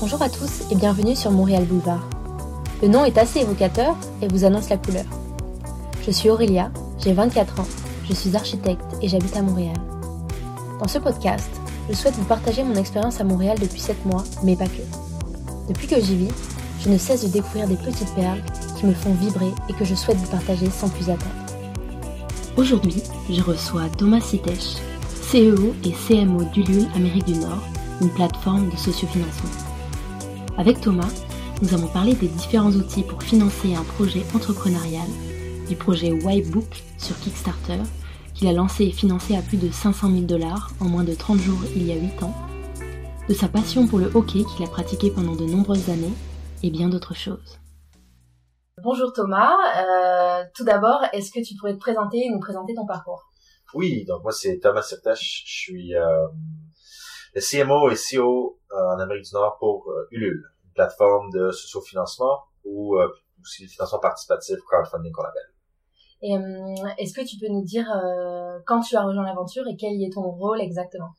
Bonjour à tous et bienvenue sur Montréal Boulevard. Le nom est assez évocateur et vous annonce la couleur. Je suis Aurélia, j'ai 24 ans, je suis architecte et j'habite à Montréal. Dans ce podcast, je souhaite vous partager mon expérience à Montréal depuis 7 mois, mais pas que. Depuis que j'y vis, je ne cesse de découvrir des petites perles qui me font vibrer et que je souhaite vous partager sans plus attendre. Aujourd'hui, je reçois Thomas Sitech, CEO et CMO d'Ulule Amérique du Nord, une plateforme de sociofinancement. Avec Thomas, nous avons parlé des différents outils pour financer un projet entrepreneurial, du projet Whitebook sur Kickstarter, qu'il a lancé et financé à plus de 500 000 dollars en moins de 30 jours il y a 8 ans, de sa passion pour le hockey qu'il a pratiqué pendant de nombreuses années, et bien d'autres choses. Bonjour Thomas, euh, tout d'abord, est-ce que tu pourrais te présenter et nous présenter ton parcours? Oui, donc moi c'est Thomas Sertache, je suis euh, le CMO et CEO en Amérique du Nord pour euh, Ulule, une plateforme de socio-financement ou euh, aussi financement participatif, crowdfunding qu'on appelle. Et est-ce que tu peux nous dire quand tu as rejoint l'aventure et quel est ton rôle exactement?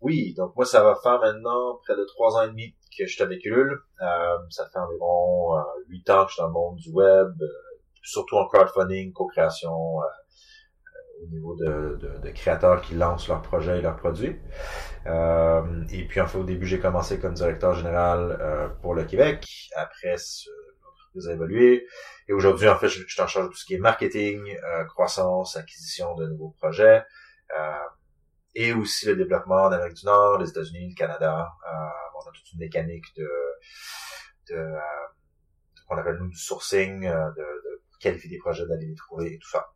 Oui, donc moi ça va faire maintenant près de trois ans et demi que je suis avec Ulule. ça fait environ huit ans que je suis dans le monde du web, surtout en crowdfunding, co-création, au niveau de, de, de, créateurs qui lancent leurs projets et leurs produits. Euh, et puis en fait au début j'ai commencé comme directeur général euh, pour le Québec. Après l'entreprise a évolué et aujourd'hui en fait je, suis en charge de tout ce qui est marketing, euh, croissance, acquisition de nouveaux projets euh, et aussi le développement en Amérique du Nord, les États-Unis, le Canada. Euh, on a toute une mécanique de, de qu'on appelle nous du sourcing, de, de qualifier des projets, d'aller les trouver et tout ça.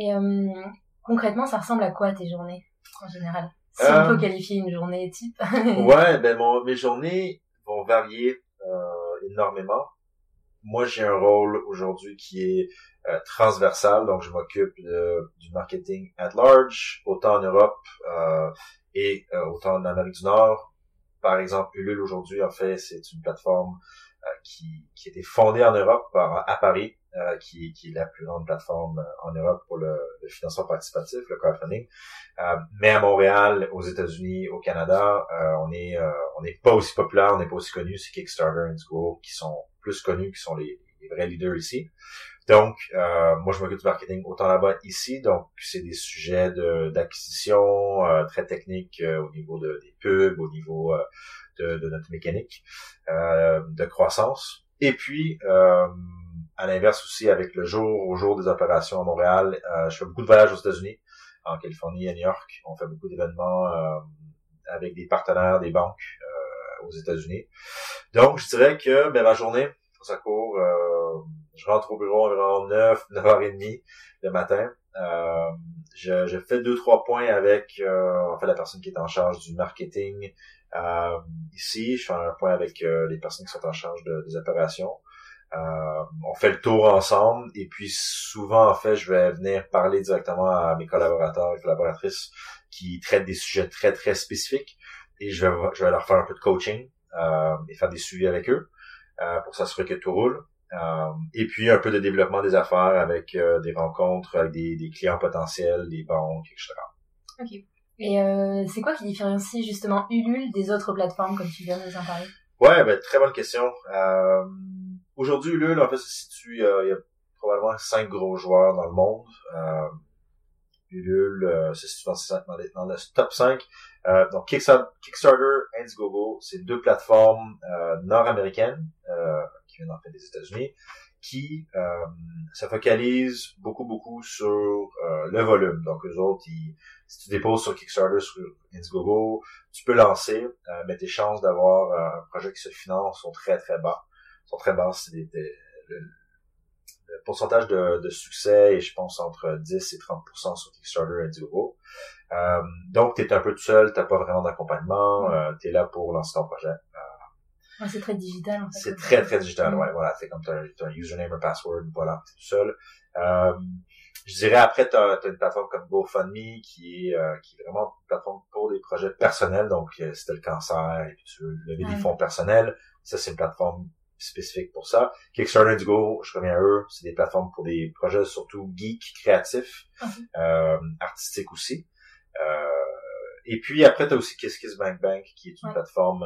Et euh, concrètement, ça ressemble à quoi tes journées en général? Si on peut euh, qualifier une journée type. ouais, ben mon, mes journées vont varier euh, énormément. Moi, j'ai un rôle aujourd'hui qui est euh, transversal, donc je m'occupe du marketing at large, autant en Europe euh, et autant en Amérique du Nord. Par exemple, Ulule aujourd'hui, en fait, c'est une plateforme qui, qui a été fondée en Europe, à Paris, euh, qui, qui, est la plus grande plateforme euh, en Europe pour le, le financement participatif, le crowdfunding. Euh, mais à Montréal, aux États-Unis, au Canada, euh, on est on n'est pas aussi populaire, on n'est pas aussi connu. C'est Kickstarter, Indiegogo qui sont plus connus, qui sont les, les vrais leaders ici. Donc, moi, je m'occupe du marketing autant là-bas ici. Donc, c'est des sujets d'acquisition très techniques au niveau de, des pubs, au niveau de, de, notre mécanique de croissance. Et puis, à l'inverse aussi, avec le jour au jour des opérations à Montréal, euh, je fais beaucoup de voyages aux États-Unis, en Californie, à New York. On fait beaucoup d'événements euh, avec des partenaires, des banques euh, aux États-Unis. Donc, je dirais que ben, ma journée, ça court, je rentre au bureau environ 9, 9h30 le matin. je, je, fais deux, trois points avec en fait la personne qui est en charge du marketing ici. Je fais un point avec les personnes qui sont en charge des opérations. Euh, on fait le tour ensemble et puis souvent en fait je vais venir parler directement à mes collaborateurs et collaboratrices qui traitent des sujets très très spécifiques et je vais je vais leur faire un peu de coaching euh, et faire des suivis avec eux euh, pour s'assurer que tout roule euh, et puis un peu de développement des affaires avec euh, des rencontres avec des, des, clients potentiels des banques etc ok. Et c'est quoi qui différencie justement Ulule des autres plateformes comme tu viens de nous en parler? Ouais ben très bonne question. Euh, Aujourd'hui, Ulule, en fait, se situe, euh, il y a probablement cinq gros joueurs dans le monde. Euh, situe dans, le top 5. Euh, donc Kickstarter, Indiegogo, c'est deux plateformes euh, nord-américaines euh, qui viennent en fait des États-Unis, qui se focalisent beaucoup beaucoup sur le volume. Donc les autres, ils, si tu déposes sur Kickstarter, sur Indiegogo, tu peux lancer, mais tes chances d'avoir un projet qui se finance sont très très bas sont très basses. le, le, pourcentage de, de, succès est, je pense, entre 10 et 30% sur Kickstarter et Indiegogo. Euh, donc, tu es un peu tout seul, t'as pas vraiment d'accompagnement, euh, tu es là pour lancer ton projet. Euh, c'est très digital, en fait. C'est très, très digital, ouais, voilà. C'est comme tu as, un username, un password, voilà, t'es tout seul. Euh, je dirais après, tu as, une plateforme comme GoFundMe qui est, euh, qui est vraiment une plateforme pour des projets personnels. Donc, euh, c'était le cancer et puis tu veux lever des fonds personnels. Ça, c'est une plateforme spécifique pour ça. Kickstarter Indigo, je reviens à eux, c'est des plateformes pour des projets surtout geeks, créatifs, euh, artistiques aussi. Euh, et puis après, tu as aussi KissKissBankBank, qui est une plateforme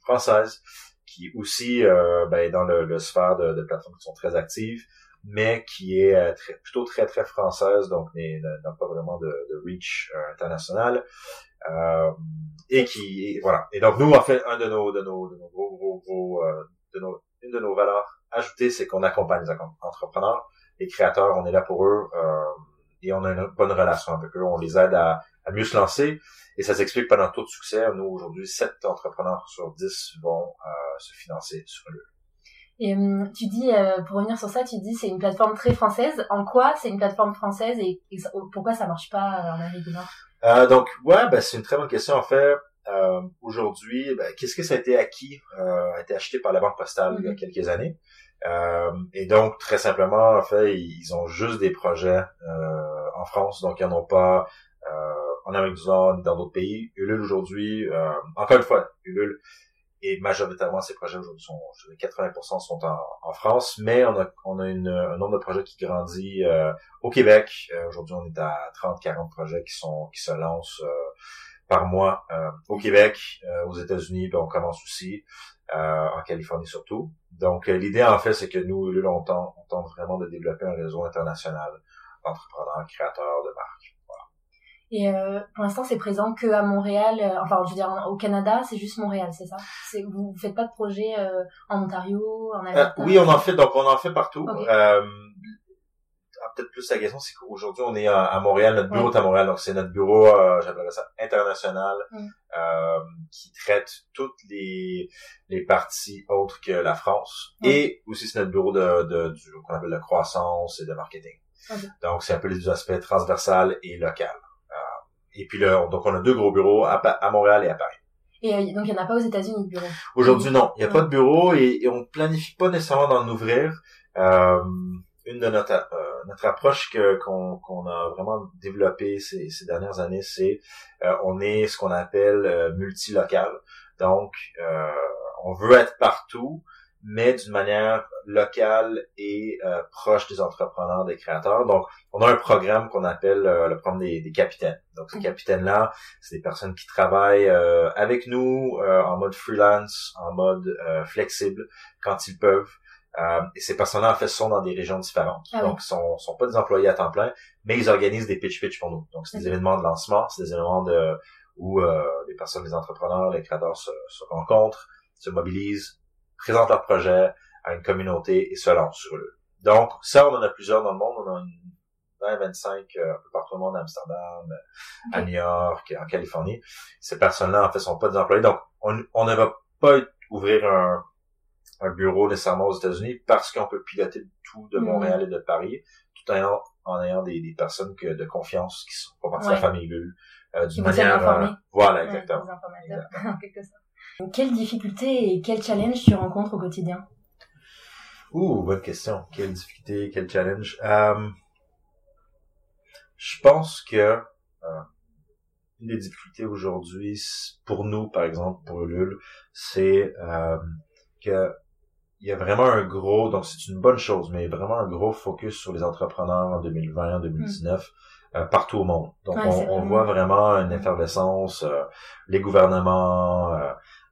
française qui aussi ben, dans le, le sphère de, de, plateformes qui sont très actives, mais qui est plutôt très très française, donc n'a pas vraiment de, de reach international. et qui voilà. Et donc nous, en fait, un de nos de nos de nos gros gros gros de nos une de nos valeurs ajoutées, c'est qu'on accompagne les entrepreneurs, les créateurs, on est là pour eux euh, et on a une bonne relation avec eux. On les aide à, mieux se lancer et ça s'explique par notre taux de succès. Nous, aujourd'hui, 7 entrepreneurs sur 10 vont euh, se financer sur le et hum, tu dis, euh, pour revenir sur ça, tu dis c'est une plateforme très française. En quoi c'est une plateforme française et, pourquoi ça marche pas en Amérique du Nord? Donc, ouais, ben, c'est une très bonne question. En fait, euh, aujourd'hui, ben, qu'est-ce que ça a été acquis, euh, a été acheté par la Banque postale il y a mhm. quelques années. Euh, et donc, très simplement, en fait, ils ont juste des projets euh, en France, donc ils n'en ont pas euh, en Amérique du Nord ni dans d'autres pays. Ulule aujourd'hui, encore une fois, Ulule et majoritairement ces projets aujourd'hui sont, 80% sont en, en, France, mais on a, on a une, un nombre de projets qui grandit au Québec. aujourd'hui, on est à 30-40 projets qui sont qui se lancent par mois euh, au Québec, euh, aux États-Unis, puis on commence aussi euh, en Californie surtout. Donc l'idée en fait, c'est que nous, on tente, on tente vraiment de développer un réseau international d'entrepreneurs, créateurs de marques. Voilà. Et euh, pour l'instant, c'est présent que à Montréal. enfin, je veux dire, au Canada, c'est juste Montréal, c'est ça? Vous, vous faites pas de projet en Ontario, en Alberta? Oui, on en fait. Donc, on en fait partout peut-être plus la question, c'est qu'aujourd'hui, on est à, Montréal, notre bureau est à Montréal, donc c'est notre bureau, euh, j'appellerais ça international, mm. euh, qui traite toutes les, les parties autres que la France. Mm. Et aussi, c'est notre bureau de, de, du qu'on appelle de croissance et de marketing. Donc, c'est un peu les aspects transversal et local. Euh, et puis là, donc on a deux gros bureaux à, à Montréal et à Paris. Et euh, donc, il n'y en a pas aux États-Unis de bureau? Aujourd'hui, non. Il n'y a pas de bureau et, et on planifie pas nécessairement d'en ouvrir. Euh, une de notre euh, notre approche que qu'on qu'on a vraiment développée ces, ces dernières années, c'est euh, on est ce qu'on appelle euh, multilocal. Donc on veut être partout, mais d'une manière locale et proche des entrepreneurs, des créateurs. Donc, on a un programme qu'on appelle le programme des, des, capitaines. Donc, ces capitaines-là, c'est des personnes qui travaillent avec nous en mode freelance, en mode flexible, quand ils peuvent. Euh, et ces personnes-là, en fait, sont dans des régions différentes. Ah Donc, sont, sont pas des employés à temps plein, mais ils organisent des pitch-pitch pour nous. Donc, c'est des événements de lancement, c'est des événements de où euh, les personnes, les entrepreneurs, les créateurs se, se, rencontrent, se mobilisent, présentent leurs projets à une communauté et se lancent sur eux. Donc, ça, on en a plusieurs dans le monde. On en a une 20, 25 euh, un peu partout au monde, à Amsterdam, à New York, en Californie. Ces personnes-là, en fait, sont pas des employés. Donc, on, on ne va pas ouvrir un un bureau nécessairement aux États-Unis parce qu'on peut piloter tout de mm. Montréal et de Paris tout en ayant, en ayant des, des personnes que, de confiance qui sont pas partie de la famille Bulle euh, d'une manière euh, voilà exactement. quelles difficultés et quels challenges tu rencontres au quotidien? Ouh, bonne question. Quelle difficulté, quel challenge euh, Je pense que euh, une des difficultés aujourd'hui, pour nous, par exemple, pour Ulule, c'est euh, que il y a vraiment un gros, donc c'est une bonne chose, mais vraiment un gros focus sur les entrepreneurs en 2020, en 2019, mm. euh, partout au monde. Donc on, voit vraiment une effervescence, euh, les gouvernements,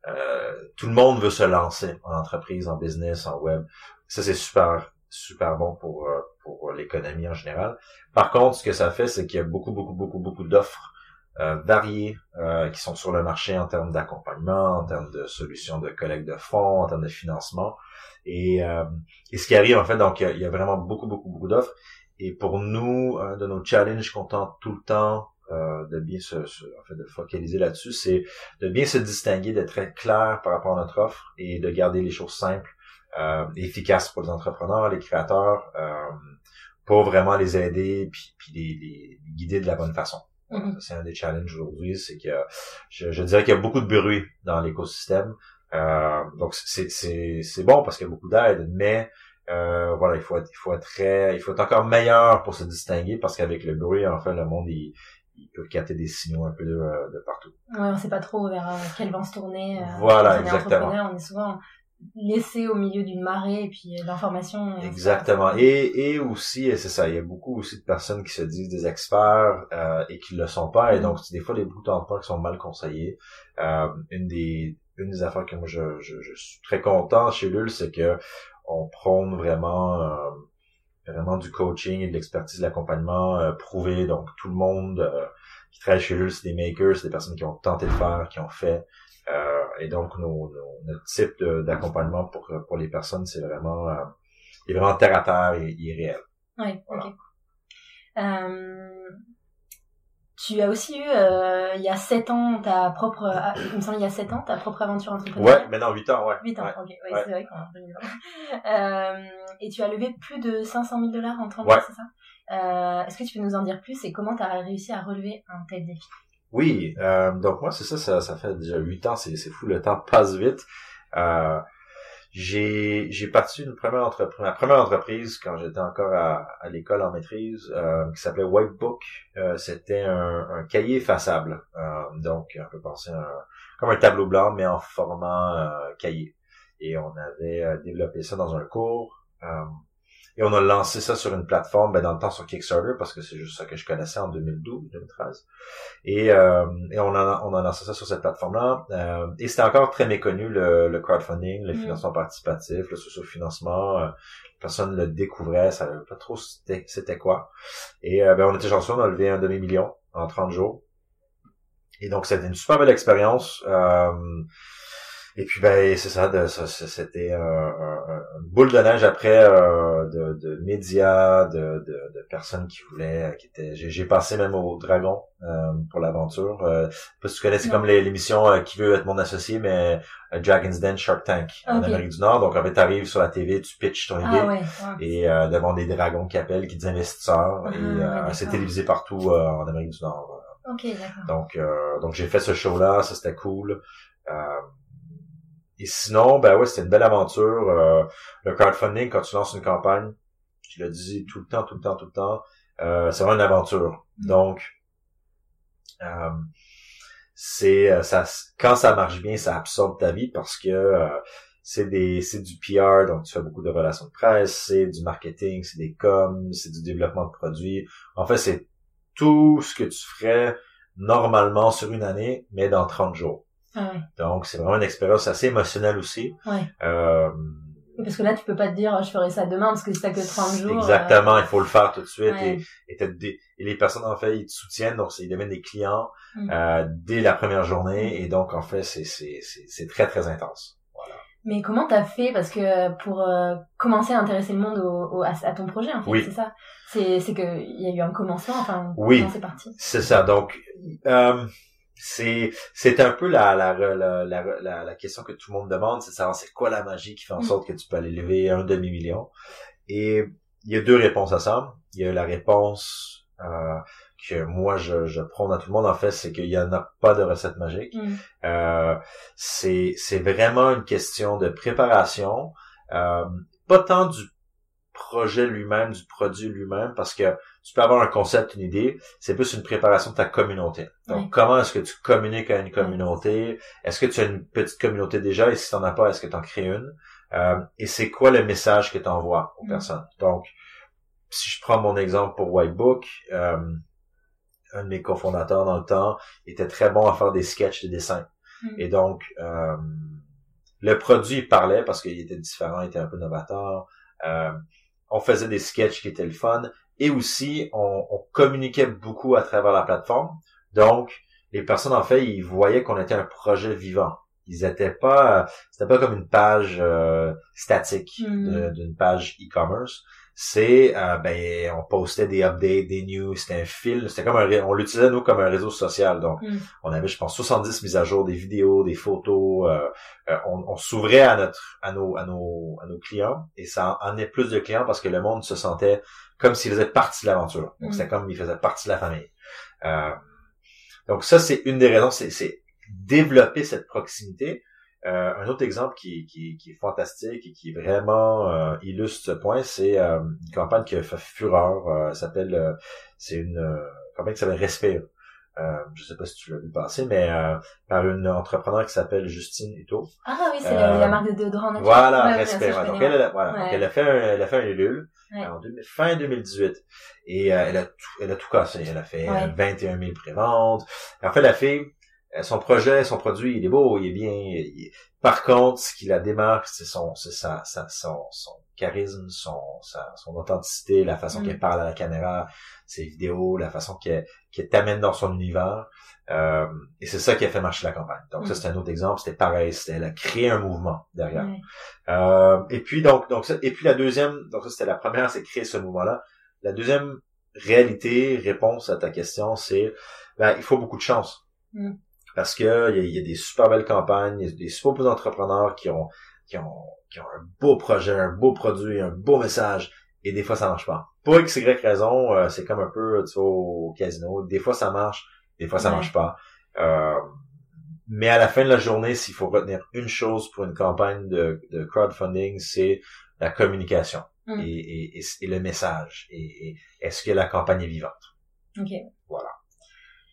euh, tout le monde veut se lancer en entreprise, en business, en web. Ça c'est super, super bon pour pour l'économie en général. Par contre, ce que ça fait, c'est qu'il y a beaucoup, beaucoup, beaucoup, beaucoup d'offres euh, variés euh, qui sont sur le marché en termes d'accompagnement, en termes de solutions de collecte de fonds, en termes de financement. Et, euh, et ce qui arrive en fait, donc il y, a, vraiment beaucoup, beaucoup, beaucoup d'offres. Et pour nous, un de nos challenges qu'on tente tout le temps euh, de bien se, en fait, de focaliser là-dessus, c'est de bien se distinguer, d'être clair par rapport à notre offre et de garder les choses simples euh, efficaces pour les entrepreneurs, les créateurs, pour vraiment les aider puis les, les guider de la bonne façon. Mm-hmm. C'est un des challenges aujourd'hui, c'est que je, je dirais qu'il y a beaucoup de bruit dans l'écosystème. Euh, donc c'est c'est c'est bon parce qu'il y a beaucoup d'aide, mais euh, voilà, il faut être, il faut être très, il faut être encore meilleur pour se distinguer parce qu'avec le bruit, en fait, le monde il, il peut capter des signaux un peu de, de partout. Ouais, on sait pas trop vers euh, quel vent se tourner. Euh, voilà, exactement. On est souvent laissé au milieu d'une marée et puis d'informations. Exactement. Et, et aussi, c'est ça, il y a beaucoup aussi de personnes qui se disent des experts euh, et qui le sont pas. Et mm. donc, des fois, les bouts d'emploi qui sont mal conseillés. Euh, une des une des affaires que moi je, je, je suis très content chez Lul, c'est que on prône vraiment euh, vraiment du coaching et de l'expertise de l'accompagnement euh, prouvé. Donc tout le monde euh, qui travaille chez Lul, c'est des makers, c'est des personnes qui ont tenté de faire, qui ont fait. Et donc nos, notre type d'accompagnement pour pour les personnes, c'est vraiment il est vraiment terre à terre et réel. Oui, ok. Tu as aussi eu, euh, il y a 7 ans, ta propre, euh, il me semble il y a 7 ans, ta propre aventure entrepreneuriale. Ouais, maintenant 8 ans, ouais. 8 ans, ok, ouais, c'est vrai qu'on euh, Et tu as levé plus de 500 000 dollars en 30 ans, c'est ça? Euh, Est-ce que tu peux nous en dire plus et comment tu as réussi à relever un tel défi? Oui, euh, donc moi c'est ça, ça, ça fait déjà 8 ans, c'est fou, le temps passe vite. Euh, j'ai j'ai parti une première entreprise ma première entreprise quand j'étais encore à, à l'école en maîtrise euh, qui s'appelait Whitebook c'était un, un, cahier effaçable euh, donc on peut penser un, comme un tableau blanc mais en format cahier. Et on avait développé ça dans un cours et on a lancé ça sur une plateforme, ben, dans le temps sur Kickstarter, parce que c'est juste ça que je connaissais en 2012, 2013. Et, euh, et on, a, on a lancé ça sur cette plateforme-là. Euh, et c'était encore très méconnu, le, le crowdfunding, le mm. financement participatif, le socio-financement. Euh, personne le découvrait, ça savait pas trop c'était quoi. Et euh, ben, on était chanceux, on a levé un demi-million en 30 jours. Et donc, c'était une super belle expérience. Euh, et puis ben c'est ça, c'était un, un, boule de neige après euh, de, de, médias, de, de, de, personnes qui voulaient, euh, qui étaient. J'ai passé même au Dragon euh, pour l'aventure. Euh, parce que tu connais, c'est comme l'émission euh, qui veut être mon associé, mais Dragon's Den Shark Tank en Amérique du Nord. Donc en fait, t'arrives sur la TV, tu pitches ton ah idée et devant des dragons qui appellent, qui disent investisseurs. Ah, et c'est télévisé partout en Amérique du Nord. Ok, donc donc j'ai fait ce show là, ça c'était cool. Euh, et sinon, ben ouais, c'était une belle aventure. Euh, le crowdfunding, quand tu lances une campagne, je le dis tout le temps, tout le temps, tout le temps, euh, c'est vraiment une aventure. Mm. Donc, euh, c'est euh, ça quand ça marche bien, ça absorbe ta vie parce que euh, c'est des c'est du PR, donc tu fais beaucoup de relations de presse, c'est du marketing, c'est des coms, c'est du développement de produits. En fait, c'est tout ce que tu ferais normalement sur une année, mais dans 30 jours. Ah Donc, c'est vraiment une expérience assez émotionnelle aussi. Ouais. Euh, parce que là, tu peux pas te dire, je ferai ça demain parce que c'est que 30 jours. Exactement, il faut le faire tout de suite. Et, et, les personnes, en fait, ils te soutiennent, donc ils deviennent des clients mm. euh, dès la première journée. Mm. Et donc, en fait, c'est très, très intense. Voilà. Mais comment t'as fait Parce que pour euh, commencer à intéresser le monde au, à, ton projet, en fait, oui. c'est ça? C'est que il y a eu un commencement, enfin, oui. c'est parti? C'est ça. Donc, euh, c'est c'est un peu la la, la la, la, question que tout le monde demande, c'est savoir c'est quoi la magie qui fait en mm. sorte que tu peux aller lever un demi-million. Et il y a deux réponses à ça. Il y a la réponse euh, que moi je, je prône à tout le monde en fait, c'est qu'il y en a pas de recette magique. Mm. Euh, c'est c'est vraiment une question de préparation, euh, pas tant du projet lui-même, du produit lui-même, parce que tu peux avoir un concept, une idée, c'est plus une préparation de ta communauté. Donc, comment est-ce que tu communiques à une communauté? Est-ce que tu as une petite communauté déjà? Et si tu n'en as pas, est-ce que tu en crées une? Euh, et c'est quoi le message que tu envoies aux mm. personnes? Donc, si je prends mon exemple pour Whitebook, euh, un de mes cofondateurs dans le temps était très bon à faire des sketchs de dessin. Mm. Et donc, euh, le produit parlait parce qu'il était différent, il était un peu novateur. Euh, on faisait des sketchs qui étaient le fun et aussi on, on communiquait beaucoup à travers la plateforme. Donc, les personnes en fait, ils voyaient qu'on était un projet vivant. Ils étaient pas, c'était pas comme une page euh, statique hmm. d'une page e-commerce c'est euh, ben on postait des updates, des news, c'était un fil, c'était comme un on l'utilisait nous comme un réseau social. Donc mm. on avait je pense 70 mises à jour, des vidéos, des photos, euh, euh, on, on s'ouvrait à notre à nos à nos à nos clients et ça en est plus de clients parce que le monde se sentait comme s'il faisait partie de l'aventure. Donc mm. c'était comme il faisait partie de la famille. donc ça c'est une des raisons, c'est développer cette proximité. Euh, un autre exemple qui, qui, qui, est fantastique et qui vraiment euh, illustre ce point, c'est euh, une campagne qui a fait fureur. s'appelle, c'est une campagne qui s'appelle Respire. euh, je sais pas si tu l'as vu passer, mais euh, par une entrepreneur qui s'appelle Justine Uto. Ah oui, c'est la, marque de déodorant naturel. Voilà, ouais, respect. donc elle, elle, voilà, elle a fait un, elle a fait un Ulule en fin 2018 et elle a tout, elle a tout cassé. Elle a fait 21 000 préventes. En fait, la fille, son projet, son produit, il est beau, il est bien. Par contre, ce qui la démarque, c'est son, c'est sa, sa, son, son charisme, son, sa, son authenticité, la façon qu'elle mm. parle à la caméra, ses vidéos, la façon qu'elle, qu'elle t'amène dans son univers. Euh, et c'est ça qui a fait marcher la campagne. Donc ça, mm. c'est un autre exemple. C'était pareil. C'était, elle a créé un mouvement derrière. Euh, et puis donc, donc ça, et puis la deuxième, donc ça c'était la première, c'est créer ce mouvement-là. La deuxième réalité, réponse à ta question, c'est ben, il faut beaucoup de chance. Parce que il y, a des super belles campagnes, il y a des super beaux entrepreneurs qui ont, qui ont, qui ont un beau projet, un beau produit, un beau message, et des fois ça marche pas. Pour x, y raison, euh, c'est comme un peu tu vois, au casino, des fois ça marche, des fois ça marche pas. Euh, mais à la fin de la journée, s'il faut retenir une chose pour une campagne de, de crowdfunding, c'est la communication mm. et, et, et, le message. Et, et est-ce que la campagne est vivante? Ok. Voilà.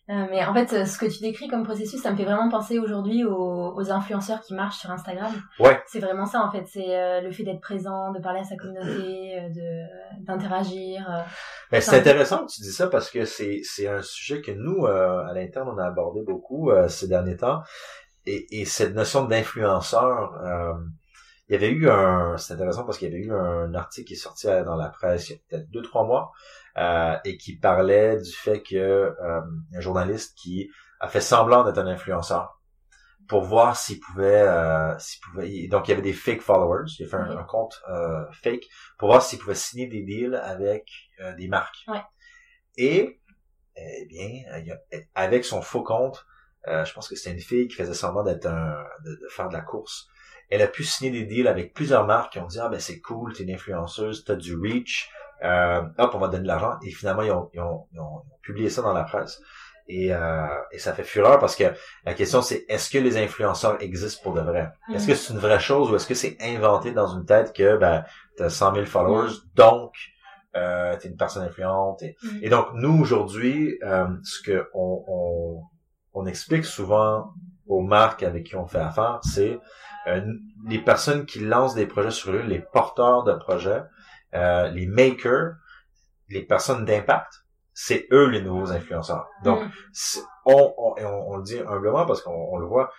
Euh, mais en fait, ce que tu décris comme processus, ça me fait vraiment penser aujourd'hui aux, aux, influenceurs qui marchent sur Instagram. Ouais. C'est vraiment ça en fait. C'est euh, le fait d'être présent, de parler à sa communauté, euh, de d'interagir. Mais c'est intéressant que tu dis ça parce que c'est c'est un sujet que nous à l'interne on a abordé beaucoup ces derniers temps et, et cette notion d'influenceur. Il y avait eu un, c'est intéressant parce qu'il y avait eu un article qui est sorti dans la presse il y a peut-être deux trois mois euh, et qui parlait du fait que euh, un journaliste qui a fait semblant d'être un influenceur pour voir s'il pouvait, euh, s'il pouvait, donc il y avait des fake followers, il a fait un, compte euh, fake pour voir s'il pouvait signer des deals avec des marques. Ouais. Et eh bien, avec son faux compte, je pense que c'était une fille qui faisait semblant d'être un, de, de, faire de la course. Elle a pu signer des deals avec plusieurs marques qui ont dit ah ben c'est cool, t'es une influenceuse, t'as du reach, euh, hop, on va donner de l'argent. Et finalement, ils ont, ils, ont, ils ont, publié ça dans la presse. Et, euh, et ça fait fureur parce que la question c'est est-ce que les influenceurs existent pour de vrai? Est-ce que c'est une vraie chose ou est-ce que c'est inventé dans une tête que ben t'as 100 000 followers, donc euh, t'es une personne influente. Et, et donc nous aujourd'hui, euh, ce que on, on, on, explique souvent aux marques avec qui on fait affaire, c'est les personnes qui lancent des projets sur eux, les porteurs de projets, euh, les makers, les personnes d'impact, c'est eux les nouveaux influenceurs. Donc, mm. on, on, on, le dit humblement parce qu'on le voit,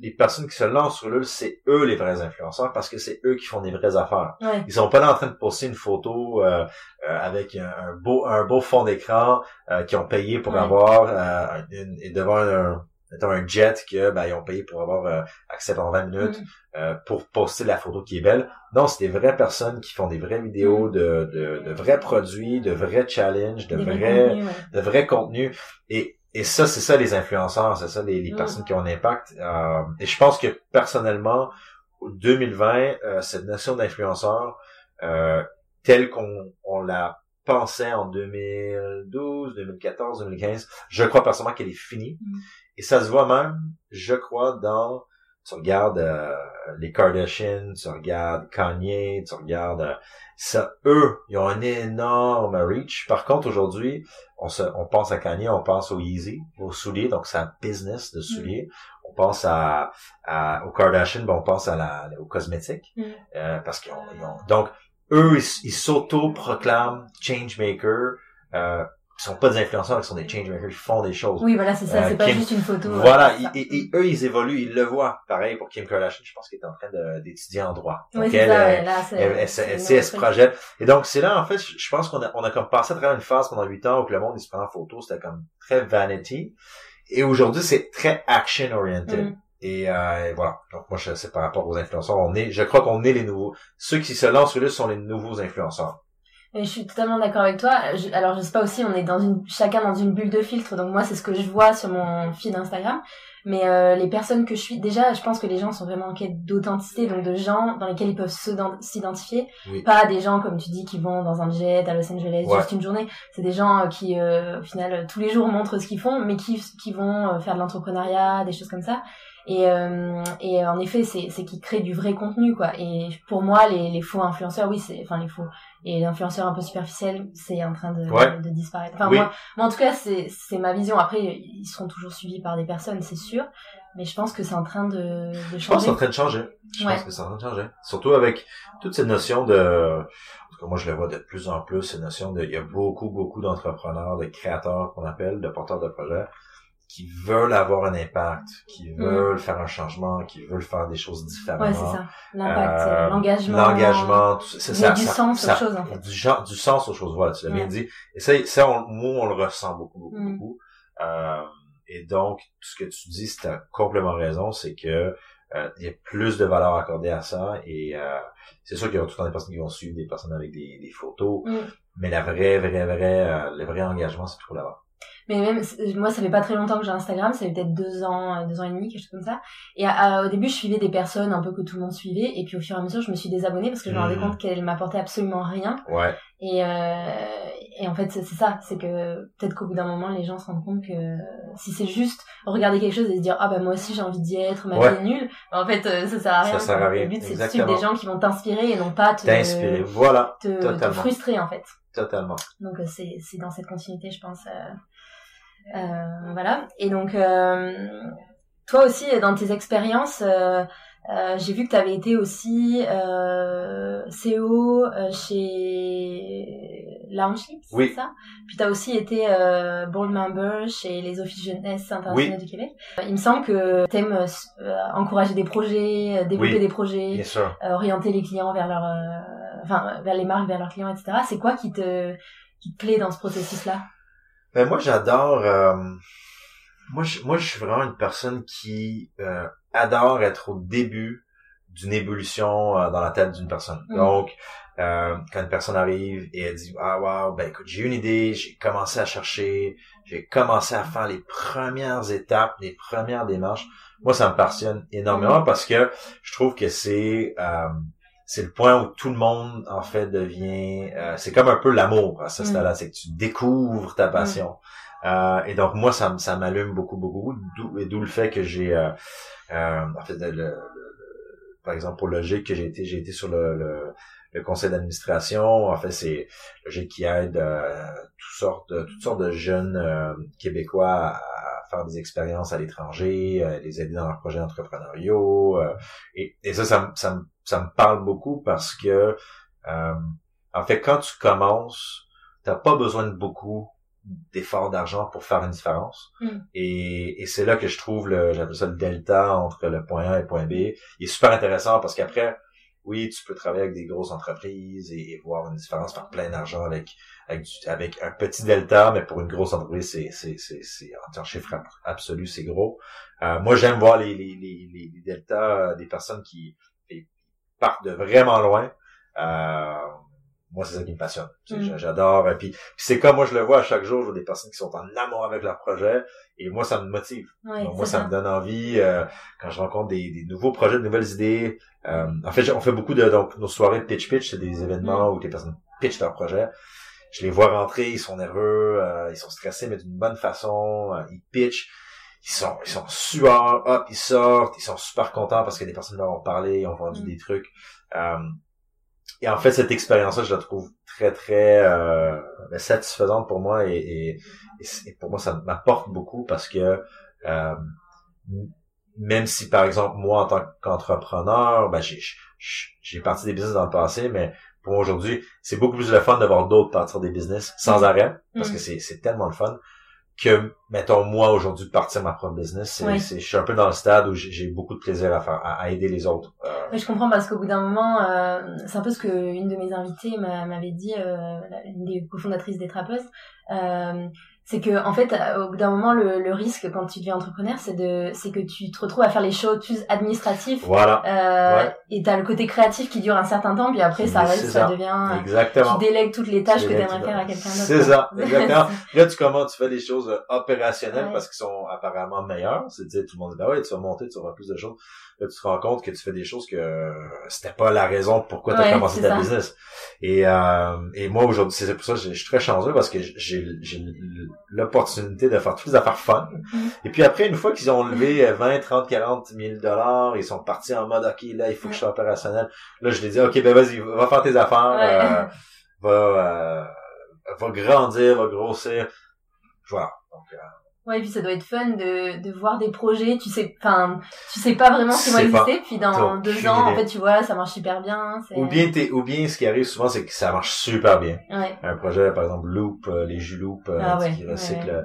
les personnes qui se lancent sur l'UL, c'est eux les vrais influenceurs parce que c'est eux qui font des vraies affaires. Ils sont pas là en train de poster une photo euh, euh avec un, beau un beau fond d'écran euh, qui ont payé pour avoir euh, une, et devant un, mettons un jet que ben, ils ont payé pour avoir euh, accès pendant 20 minutes mm. euh, pour poster la photo qui est belle. Non, c'est des vraies personnes qui font des vraies vidéos mm. de, de, de, vrais produits, de vrais challenges, de vrais de vrais contenus. Et, et ça, c'est ça les influenceurs, c'est ça les, les mm. personnes qui ont un impact. Euh, et je pense que personnellement, 2020, cette notion d'influenceur, telle qu'on on la pensait en 2012, 2014, 2015, je crois personnellement qu'elle est finie. Et ça se voit même, je crois, dans tu regardes euh, les Kardashians, tu regardes Kanye, tu regardes euh, ça, eux, ils ont un énorme reach. Par contre, aujourd'hui, on se, on pense à Kanye, on pense au Yeezy, aux souliers, donc c'est un business de souliers. Mm. On pense à, à aux Kardashians, ben on pense à la, aux cosmétiques, mm. euh, parce qu'ils ont, donc eux, ils s'auto-proclament changemaker. Euh, ils sont pas des influenceurs, ils sont des changemakers, ils font des choses. Oui, voilà, c'est ça, c'est pas juste une photo. Voilà, et, eux, ils évoluent, ils le voient. Pareil pour Kim Kardashian, je pense qu'elle est en train d'étudier en droit. Oui, c'est ça, elle, là, elle, elle, se projette. Et donc, c'est là, en fait, je pense qu'on a, on a comme passé à travers une phase pendant huit ans où le monde, il se prend en photo, c'était comme très vanity. Et aujourd'hui, c'est très action-oriented. Mm. Et, euh, voilà. Donc moi, c'est par rapport aux influenceurs. On est, je crois qu'on est les nouveaux. Ceux qui se lancent là sont les nouveaux influenceurs je suis totalement d'accord avec toi. alors je sais pas aussi, on est dans une chacun dans une bulle de filtre, donc moi c'est ce que je vois sur mon feed Instagram. Mais euh, les personnes que je suis, déjà, je pense que les gens sont vraiment en quête d'authenticité, donc de gens dans lesquels ils peuvent s'identifier. Pas des gens, comme tu dis, qui vont dans un jet à Los Angeles juste une journée. C'est des gens euh, qui, euh, au final, tous les jours montrent ce qu'ils font, mais qui, qui vont faire de l'entrepreneuriat, des choses comme ça. Et, euh, et en effet, c'est c'est qu'ils créent du vrai contenu, quoi. Et pour moi, les, les faux influenceurs, oui, c'est enfin les faux et l'influenceur un peu superficiel, c'est en train de, de, disparaître. Enfin moi, moi, en tout cas, c'est c'est ma vision. Après, ils seront toujours suivis par des personnes, c'est sûr. Mais je pense que c'est en train de, de changer. Je pense que c'est en train de changer. Je pense que c'est en train de changer. Surtout avec toute cette notion de, moi je le vois de plus en plus, cette notion de, il y a beaucoup, beaucoup d'entrepreneurs, de créateurs qu'on appelle, de porteurs de projets, qui veulent avoir un impact, qui mm. veulent faire un changement, qui veulent faire des choses différemment. Ouais, c'est ça. L'impact, euh, l'engagement. L'engagement, c'est ça. du sens aux choses, en fait. Du, genre, du sens aux choses, voilà, tu l'as bien dit. Et ça, ça on, nous, on le ressent beaucoup, beaucoup, mm. beaucoup. Euh, et donc, tout ce que tu dis, c'est complètement raison, c'est que euh, il y a plus de valeur accordée à ça et euh, c'est sûr qu'il y a tout le temps des personnes qui vont suivre des personnes avec des, des photos, mm. mais la vraie, vraie, vraie, le vrai engagement, c'est trop là-bas. Mais même, moi, ça fait pas très longtemps que j'ai Instagram, ça fait peut-être deux ans, euh, deux ans et demi, quelque chose comme ça. Et au début, je suivais des personnes un peu que tout le monde suivait, et puis au fur et à mesure, je me suis désabonnée parce que je me rendais hmm. compte qu'elles m'apportaient absolument rien. Ouais. Et, euh, et en fait, c'est ça, c'est que peut-être qu'au bout d'un moment, les gens se rendent compte que si c'est juste regarder quelque chose et se dire ah bah moi aussi j'ai envie d'y être, ma vie est nulle, bah, en fait euh, ça sert à rien. Ça sert à rien. Le but c'est de suivre des gens qui vont t'inspirer et non pas te, t'inspirer. Voilà. Te, te, frustrer en fait. Totalement. Donc euh, c'est c'est dans cette continuité, je pense. Euh, euh, voilà. Et donc, euh, toi aussi, dans tes expériences, euh, j'ai vu que tu avais été aussi CEO chez Lounge oui. c'est ça? Puis tu as aussi été board member chez les Offices Jeunesse Internationales du Québec. Il me semble que tu aimes encourager des projets, développer des projets, orienter les clients vers leur, enfin vers les marques, vers leurs clients, etc. C'est quoi qui te qui te plaît dans ce processus-là? Ben moi j'adore euh, moi je moi je suis vraiment une personne qui euh, adore être au début d'une évolution euh, dans la tête d'une personne. Mm. Donc quand une personne arrive et elle dit ah wow ben écoute j'ai une idée j'ai commencé à chercher j'ai commencé à faire les premières étapes les premières démarches moi ça me passionne énormément mm. parce que je trouve que c'est c'est le point où tout le monde en fait devient euh, c'est comme un peu l'amour à ce mm. stade-là c'est que tu découvres ta passion mm. euh, et donc moi ça ça m'allume beaucoup beaucoup d'où et d'où le fait que j'ai euh, en fait le, par exemple pour Logique que j'ai été j'ai été sur le, le, conseil d'administration en fait c'est Logique qui aide toutes sortes de, toutes sortes de jeunes québécois à, faire des expériences à l'étranger, les aider dans leurs projets entrepreneuriaux. et, et ça, ça, ça, ça me parle beaucoup parce que euh, en fait quand tu commences t'as pas besoin de beaucoup d'efforts d'argent pour faire une différence. Hmm. et, et c'est là que je trouve le j'appelle ça le delta entre le point A et le point B. Il est super intéressant parce qu'après oui tu peux travailler avec des grosses entreprises et, voir une différence faire plein d'argent avec avec, avec un petit delta mais pour une grosse entreprise c'est c'est c'est c'est en chiffre absolu c'est gros. Euh, moi j'aime voir les les les, les deltas des personnes qui partent de vraiment loin. Euh, moi, c'est ça qui me passionne. Mm. J'adore. Et puis, c'est comme moi, je le vois à chaque jour, je vois des personnes qui sont en amour avec leur projet. Et moi, ça me motive. moi, ça, me donne envie. Euh, quand je rencontre des, nouveaux projets, de nouvelles idées. Euh, en fait, on fait beaucoup de donc nos soirées de pitch pitch, c'est des événements mm. où les personnes pitchent leur projet. Je les vois rentrer, ils sont nerveux, ils sont stressés, mais d'une bonne façon. ils pitchent ils sont ils sont sueurs, hop, ils sortent, ils sont super contents parce que des personnes leur ont parlé, ont vendu mm. des trucs. Euh, et en fait, cette expérience-là, je la trouve très très euh, ben, satisfaisante pour moi et, et, pour moi, ça m'apporte beaucoup parce que euh, même si par exemple moi en tant qu'entrepreneur, ben j'ai parti des business dans le passé, mais pour moi aujourd'hui, c'est beaucoup plus le fun de voir d'autres partir des business sans mm. arrêt parce que c'est c'est tellement le fun que mettons moi aujourd'hui de partir ma propre business c'est je suis un peu dans le stade où j'ai beaucoup de plaisir à faire à, aider les autres euh... je comprends parce qu'au bout d'un moment euh, c'est un peu ce que une de mes invitées m'avait dit euh, une des cofondatrices des trappeuses euh, c'est que en fait au bout d'un moment le, le, risque quand tu deviens entrepreneur c'est de c'est que tu te retrouves à faire les choses plus administratives voilà. euh, et t'as le côté créatif qui dure un certain temps puis après ça reste ça. devient exactement. tu délègues toutes les tâches que t'aimerais faire à quelqu'un d'autre. c'est ça exactement. Là tu commences tu fais des choses euh, opérationnelles parce qu'ils sont apparemment meilleures. C'est dire tout le monde dit bah ouais tu vas monter tu faire plus de choses là tu te rends compte que tu fais des choses que euh, c'était pas la raison pourquoi tu as commencé ta business et euh, et moi aujourd'hui c'est pour ça que je suis très chanceux parce que j'ai j'ai l'opportunité de faire toutes les affaires fun. Mhm. Et puis après, une fois qu'ils ont levé 20, 30, 40 000 dollars, ils sont partis en mode, OK, là, il faut que je sois opérationnel. Là, je les dis, OK, ben vas-y, va faire tes affaires, Ouais. euh, va, euh, va grandir, va grossir. Voilà. Donc, euh, Ouais, et puis ça doit être fun de, de voir des projets, tu sais, enfin, tu sais pas vraiment ce C'est pas- exister, puis dans deux ans, en fait, tu vois, ça marche super bien. ou bien t'es, ou bien ce qui arrive souvent, c'est que ça marche super bien. Ouais. Un projet, par exemple, Loop, euh, les jus Loop, euh, Ah ouais, qui recyclent, ouais. euh,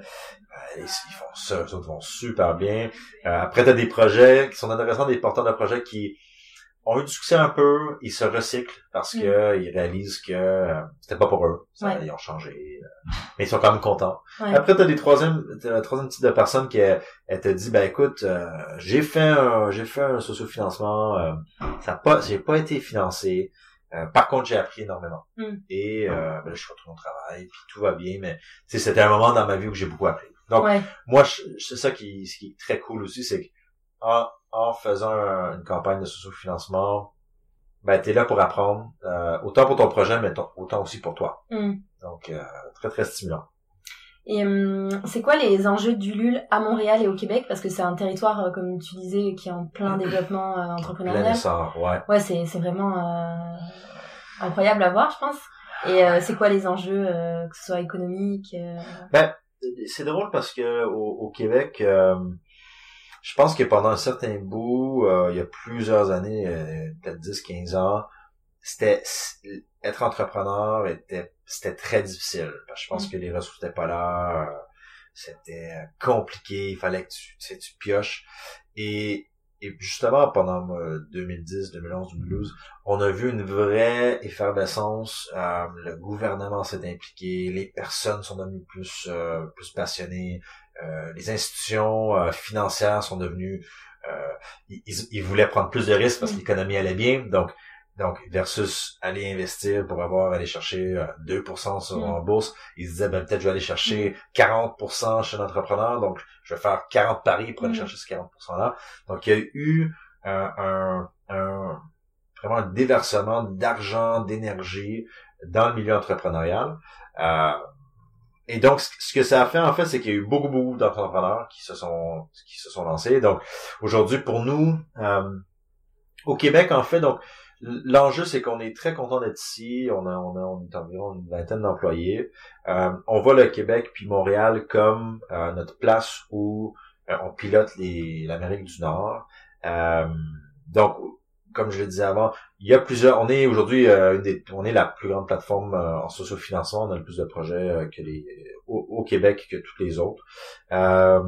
ils ils font ça, eux autres vont super bien. Euh, après, t'as des projets qui sont intéressants, des porteurs de projets qui ont eu du succès un peu, ils se recyclent parce Mm. que ils réalisent que euh, c'était pas pour eux, ça, Ouais. ils ont changé, euh, mais ils sont quand même contents. Ouais. Après, t'as des troisième, troisième type de personnes qui elle te dit, ben écoute, euh, j'ai fait un, j'ai fait un sociofinancement, ça a pas, j'ai pas été financé. Par contre, j'ai appris énormément. Mm. Et euh, ben, là, je suis retourné au travail, puis tout va bien, mais c'était un moment dans ma vie où j'ai beaucoup appris. Donc, ouais. moi, c'est ça qui, ce qui est très cool aussi, c'est que en, en faisant un- une campagne de sociofinancement, ben t'es là pour apprendre, euh, autant pour ton projet, mais autant aussi pour toi. Mm. Donc, euh, très très stimulant. Et hum, c'est quoi les enjeux du LUL à Montréal et au Québec? Parce que c'est un territoire, euh, comme tu disais, qui est en plein développement euh, Plein entrepreneurial. essor, ouais. Ouais, c'est c'est vraiment euh, incroyable à voir, je pense. Et euh, c'est quoi les enjeux, euh, que ce soit économique euh, c'est drôle parce que au, au Québec, euh, je pense que pendant un certain bout, euh, il y a plusieurs années, euh, peut-être 10-15 ans, c'était être entrepreneur était c'était très difficile. Parce que je pense Mm. que les ressources n'étaient pas là, euh, c'était compliqué, il fallait que tu, tu, sais, tu pioches. Et, et justement, pendant euh, 2010, 2011, 2012, on a vu une vraie effervescence. euh, le gouvernement s'est impliqué, les personnes sont devenues plus euh, plus passionnées, euh, les institutions euh, financières sont devenues, euh, ils, ils- voulaient prendre plus de risques parce que Mm. l'économie allait bien, donc donc versus aller investir pour avoir aller chercher euh, 2% sur Mm. en bourse, ils se disaient ben peut-être je vais aller chercher 40% chez l'entrepreneur, donc je vais faire 40 paris pour aller Mm. chercher ce 40% là. Donc il y a eu un, un, un- vraiment un déversement d'argent, d'énergie dans le milieu entrepreneurial. Euh, et donc, ce que ça a fait, en fait, c'est qu'il y a eu beaucoup, beaucoup d'entrepreneurs qui se sont qui se sont lancés. Donc, aujourd'hui, pour nous, euh, au Québec, en fait, donc l'enjeu, c'est qu'on est très content d'être ici. On a, on a, on est environ une vingtaine d'employés. Euh, on voit le Québec puis Montréal comme euh, notre place où euh, on pilote l'Amérique du Nord. Euh, donc, comme je le disais avant, il y a plusieurs. On est aujourd'hui, euh, une des- on est la plus grande plateforme euh, en sociofinancement. On a le plus de projets euh, que les au, au Québec que toutes les autres. Euh,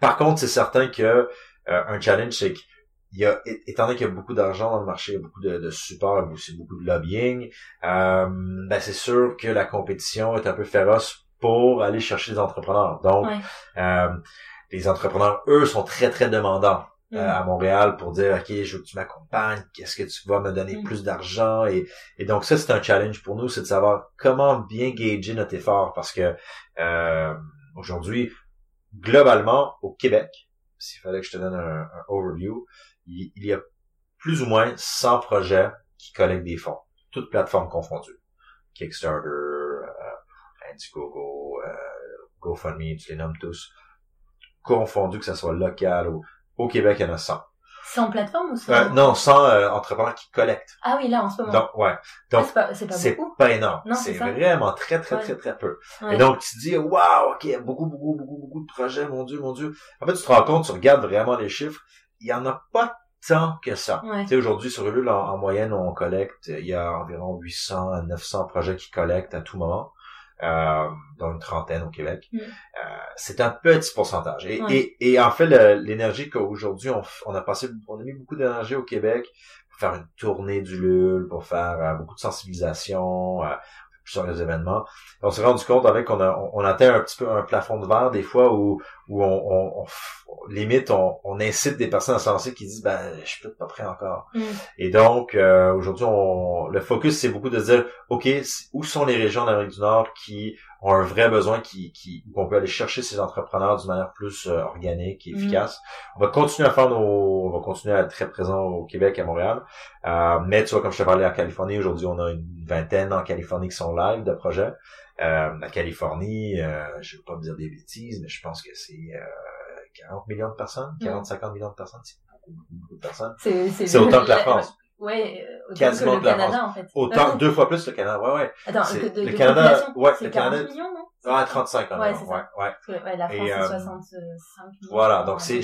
par contre, c'est certain que euh, un challenge, c'est qu'il y a, étant donné qu'il y a beaucoup d'argent dans le marché, il y a beaucoup de, de support, aussi beaucoup de lobbying, euh, ben c'est sûr que la compétition est un peu féroce pour aller chercher des entrepreneurs. Donc, Ouais. euh, les entrepreneurs, eux, sont très, très demandants Euh, à Montréal pour dire, OK, je veux que tu m'accompagnes, qu'est-ce que tu vas me donner Mm. plus d'argent? Et, et donc, ça, c'est un challenge pour nous, c'est de savoir comment bien gager notre effort parce que euh, aujourd'hui, globalement, au Québec, s'il fallait que je te donne un, un overview, il, il y a plus ou moins 100 projets qui collectent des fonds, toutes plateformes confondues. Kickstarter, euh, Indiegogo, euh, GoFundMe, tu les nommes tous, confondus, que ce soit local ou au Québec, il y en a 100. C'est en plateforme ou c'est Euh, non, 100 euh, entrepreneurs qui collectent. Ah oui, là, en ce moment. Donc, ouais. Ah, donc, c'est pas, c'est pas c'est beaucoup. pas énorme. Non, c'est vraiment très, très, Ouais. très, très peu. Ouais. Et donc, tu te dis, waouh, ok, beaucoup, beaucoup, beaucoup, beaucoup de projets, mon Dieu, mon Dieu. En fait, tu te rends compte, tu regardes vraiment les chiffres, il y en a pas tant que ça. Ouais. Tu sais, aujourd'hui, sur Ulule, en, en moyenne, on collecte, il y a environ 800 à 900 projets qui collectent à tout moment, euh, dont une trentaine au Québec. Mm. Euh, c'est un petit pourcentage. Et, Ouais. et, et en fait, l'énergie qu'aujourd'hui, on, a passé, on a mis beaucoup d'énergie au Québec pour faire une tournée du LUL, pour faire euh, beaucoup de sensibilisation, euh, plusieurs événements. Et on s'est rendu compte avec qu'on a, on, on atteint un petit peu un plafond de verre des fois où, où on, on, on f- limite, on, on incite des personnes à se lancer qui disent, ben, je suis peut-être pas prêt encore. Mm. Et donc, euh, aujourd'hui, on, le focus, c'est beaucoup de dire, OK, où sont les régions d'Amérique du Nord qui ont un vrai besoin, qui, qui, où on peut aller chercher ces entrepreneurs d'une manière plus euh, organique et Mhm. efficace. On va continuer à faire nos, on va continuer à être très présent au Québec, à Montréal. Euh, mais tu vois, comme je te parlais en Californie, aujourd'hui, on a une vingtaine en Californie qui sont live de projets. la Californie, je vais pas me dire des bêtises, mais je pense que c'est 40 millions de personnes, 40-50 millions de personnes, c'est beaucoup, beaucoup de personnes. C'est autant que la France. Ouais, autant Quasiment que le Canada, en fait. Autant, deux fois plus le Canada, ouais, ouais. Attends, de, le Canada, ouais, le Canada. millions, non? Ah, 35 quand même. Ouais, ouais, ouais. Parce que, ouais, la France, c'est 65 millions. Voilà, donc c'est,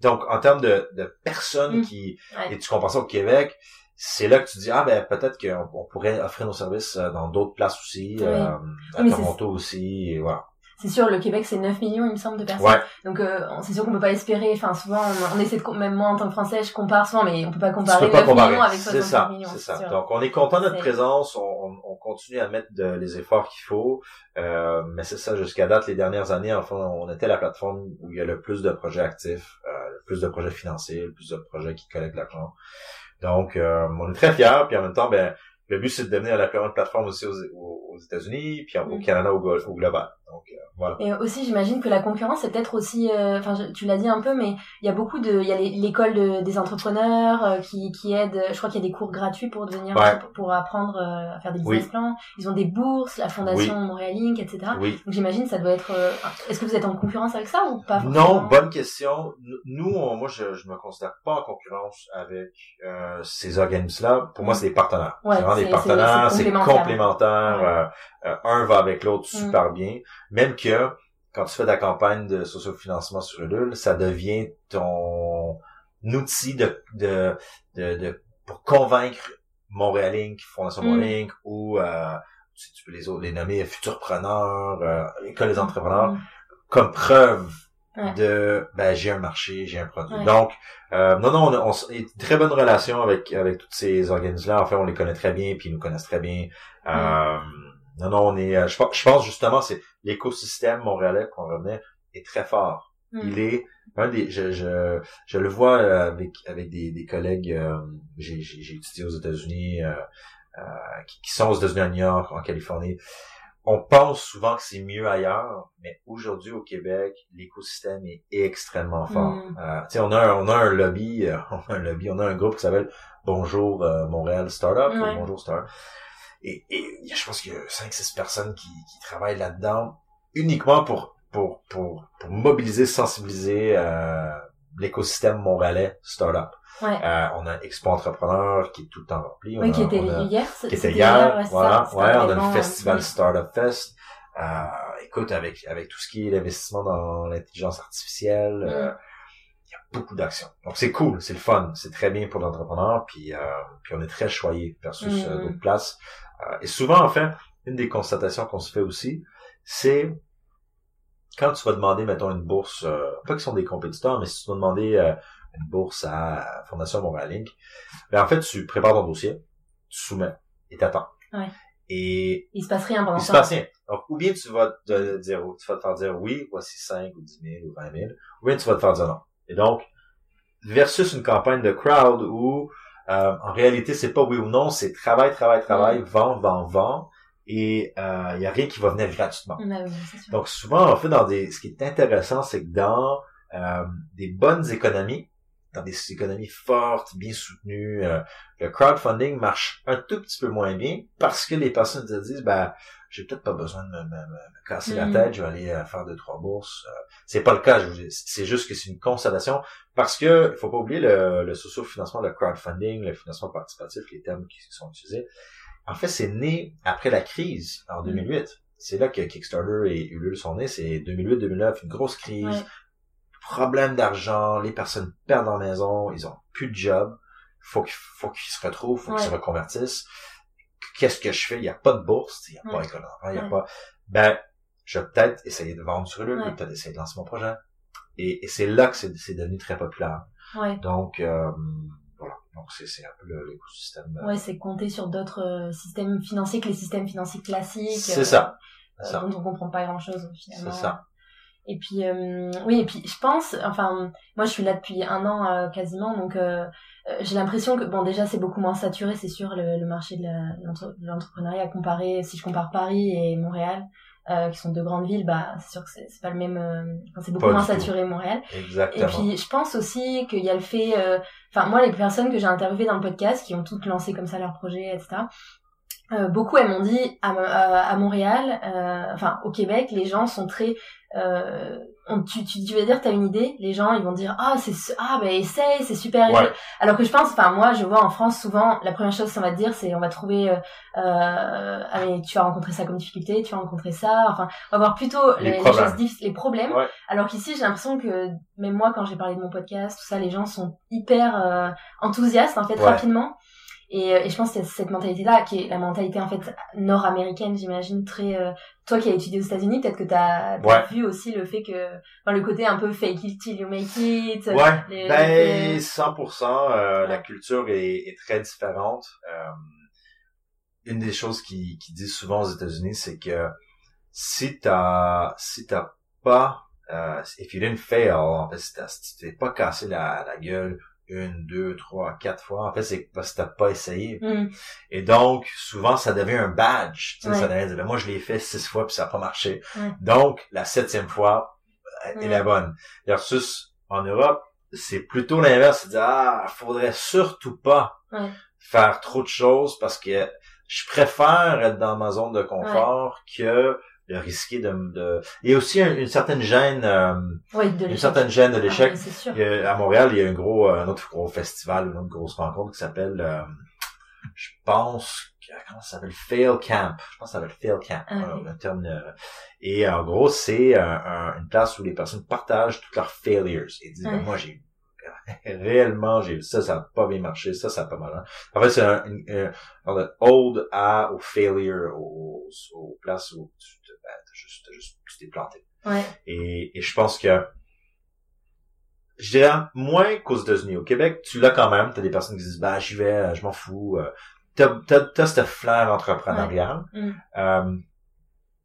donc, en termes de, de personnes mm. qui, et tu compares ça au Québec, c'est là que tu dis ah ben peut-être qu'on pourrait offrir nos services euh, dans d'autres places aussi, euh, à Toronto aussi, et voilà c'est sûr, le Québec, c'est 9 millions, il me semble, de personnes. Donc, euh, c'est sûr qu'on peut pas espérer. Enfin, souvent, on, essaie de, même moi, en tant que Français, je compare souvent, mais on peut pas comparer 9 millions avec 65 millions. C'est ça, Donc, on est content de notre présence. On, on, continue à mettre les efforts qu'il faut. Euh, mais c'est ça, jusqu'à date, les dernières années, enfin, on était la plateforme où il y a le plus de projets actifs, euh, le plus de projets financiers, le plus de projets qui collectent l'argent. Donc, euh, on est très fiers. Puis en même temps, ben, le but, c'est de devenir la plus grande plateforme aussi aux, États-Unis, puis au mm. Canada, au, au global. Donc, euh, voilà. Et aussi, j'imagine que la concurrence, c'est peut-être aussi, euh, enfin, tu l'as dit un peu, mais il y a beaucoup de, il y a l'école des entrepreneurs euh, qui, qui aide. Je crois qu'il y a des cours gratuits pour devenir, pour, apprendre à faire des business plans. Ils ont des bourses, la fondation Montréal Inc, etc. Donc j'imagine ça doit être. Est-ce que vous êtes en concurrence avec ça ou pas Non, bonne question. Nous, moi, je, je me considère pas en concurrence avec ces organismes-là. Pour moi, c'est des partenaires. c'est vraiment des partenaires. C'est complémentaire. Euh, un va avec l'autre mm. super bien. Même que quand tu fais ta campagne de sociofinancement sur Ulule, ça devient ton outil de, de, de, pour convaincre Montréal Inc., Fondation mm. Montréal Inc., ou euh, tu, peux les, les nommer futurpreneurs, euh, école des entrepreneurs, mm. comme preuve de ben j'ai un marché, j'ai un produit. Donc euh, non non on a, on une très bonne relation avec avec tous ces organismes là. En fait, on les connaît très bien puis ils nous connaissent très bien. Euh, non, non, on est. Euh, je, pense justement, c'est l'écosystème montréalais qu'on revenait est très fort. Hmm. Il est un des. Je, je, je le vois euh, avec avec des, des collègues. Euh, j'ai, j'ai étudié aux États-Unis, euh, qui, qui, sont aux États-Unis, à New York, en Californie. On pense souvent que c'est mieux ailleurs, mais aujourd'hui au Québec, l'écosystème est extrêmement fort. Mm. Euh, on a un, on a un lobby, on a un lobby, on a un groupe qui s'appelle Bonjour Montréal Startup, Bonjour Startup et, et je pense qu'il y a 5-6 personnes qui, qui travaillent là-dedans uniquement pour, pour, pour, pour mobiliser, sensibiliser euh, l'écosystème montréalais startup. Ouais. Euh, on a Expo Entrepreneur qui est tout le temps rempli. Oui, qui était hier. Qui était hier, voilà. Ouais, on a le festival Startup Fest. Euh, écoute, avec avec tout ce qui est l'investissement dans l'intelligence artificielle, euh, il y a beaucoup d'actions. Donc c'est cool, c'est le fun, c'est très bien pour l'entrepreneur, puis euh, puis on est très choyé versus mm. d'autres places. Euh, et souvent, en fait, une des constatations qu'on se fait aussi, c'est quand tu vas demander, mettons, une bourse, euh, pas qu'ils sont des compétiteurs, mais si tu vas demander euh, une bourse à Fondation Montréal Inc., ben, en fait, tu prépares ton dossier, tu soumets et t'attends. Ouais. Et il se passe rien pendant Il se passe rien. Donc, ou bien tu vas te dire, tu vas te faire dire oui, voici 5 ou 10 000 ou 20 000, ou bien tu vas te faire dire non. Et donc, versus une campagne de crowd où euh, en réalité, c'est pas oui ou non, c'est travail, travail, travail, mm. vend, vend, vend, et il euh, y a rien qui va venir gratuitement. Donc souvent, en fait, dans des, ce qui est intéressant, c'est que dans euh, des bonnes économies, dans des économies fortes, bien soutenues, euh, le crowdfunding marche un tout petit peu moins bien parce que les personnes se disent, ben, j'ai peut-être pas besoin de me, me, casser la mm. tête, je vais aller euh, faire deux trois bourses. Euh, c'est pas le cas, c'est juste que c'est une constatation parce que il faut pas oublier le, le socio-financement, le crowdfunding, le financement participatif, les termes qui sont utilisés. En fait, c'est né après la crise en 2008. Mm. C'est là que Kickstarter et Ulule sont nés. C'est 2008-2009, une grosse crise, problème d'argent, les personnes perdent leur maison, ils ont plus de job, faut qu'ils faut qu'ils se retrouvent, faut qu'ils se reconvertissent qu'est-ce que je fais? Il n'y a pas de bourse, il n'y a pas d'école il n'y a pas... Ben, je vais peut-être essayer de vendre sur le, peut-être essayer de lancer mon projet. Et, et c'est là que c'est devenu très populaire. Donc, euh, voilà. Donc, c'est un peu l'écosystème. Euh, ouais, c'est compter sur d'autres euh, systèmes financiers que les systèmes financiers classiques. C'est ça. ça. Dont on comprend pas grand-chose, finalement. C'est ça. Et puis oui, et puis je pense, enfin moi je suis là depuis un an quasiment, donc euh, j'ai l'impression que bon déjà c'est beaucoup moins saturé c'est sûr le, le marché de l'entrepreneuriat comparé si je compare Paris et Montréal euh, qui sont deux grandes villes bah c'est sûr que c'est pas le même euh, c'est beaucoup moins saturé Montréal Exactement. et puis je pense aussi qu'il y a le fait euh, enfin moi les personnes que j'ai interviewées dans le podcast qui ont toutes lancé comme ça leur projet etc euh, beaucoup elles m'ont dit à, à Montréal, euh, enfin au Québec, les gens sont très euh, tu, tu, tu veux dire, t'as une idée, les gens ils vont dire ah c'est ah ben essaye, c'est super. Alors que je pense, enfin moi je vois en France souvent la première chose qu'on va te dire c'est on va trouver euh, euh, ah mais tu as rencontré ça comme difficulté, tu as rencontré ça, enfin on va voir plutôt les, les, problèmes. choses les problèmes. Alors qu'ici j'ai l'impression que même moi quand j'ai parlé de mon podcast tout ça les gens sont hyper euh, enthousiastes en fait rapidement. Et, euh, et, je pense que cette mentalité-là, qui est la mentalité en fait nord-américaine, j'imagine, très... Euh, toi qui as étudié aux États-Unis, peut-être que tu as, vu aussi le fait que... Enfin, le côté un peu fake it till you make it. Ouais, ben 100%. Euh, La culture est, est très différente. Euh, une des choses qui, qui disent souvent aux États-Unis, c'est que si t'as si t'as pas... if you didn't fail, en fait, si t'es pas cassé la, la gueule une, deux, trois, quatre fois. En fait, c'est parce que t'as pas essayé. Mm. Et donc, souvent, ça devient un badge. Tu sais, ça devient, ben, moi, je l'ai fait six fois puis ça a pas marché. Donc, la septième fois euh, est la bonne. Versus, en Europe, c'est plutôt l'inverse. C'est dire, ah, faudrait surtout pas faire trop de choses parce que je préfère être dans ma zone de confort que de risquer de, de... il y a aussi une certaine gêne euh, une certaine gêne de l'échec. ah, à Montréal il y a un gros un autre gros festival une autre grosse rencontre qui s'appelle euh, je pense comment ça s'appelle? Fail camp. Je pense que ça s'appelle fail camp ah, euh, un terme et en gros c'est une place où les personnes partagent toutes leurs failures et disent ben, moi j'ai réellement j'ai ça ça a pas bien marché ça ça a pas mal hein. en fait c'est un, un, un, old à au failure aux, aux places où tu ben, juste, juste, tu t'es planté. Ouais. Et, et je pense que, je dirais moins qu'aux États-Unis. Au Québec, tu l'as quand même. T'as des personnes qui disent, bah, j'y vais, je m'en fous. Euh, t'as, t'as, t'as cette flair entrepreneuriale. Mm. Euh,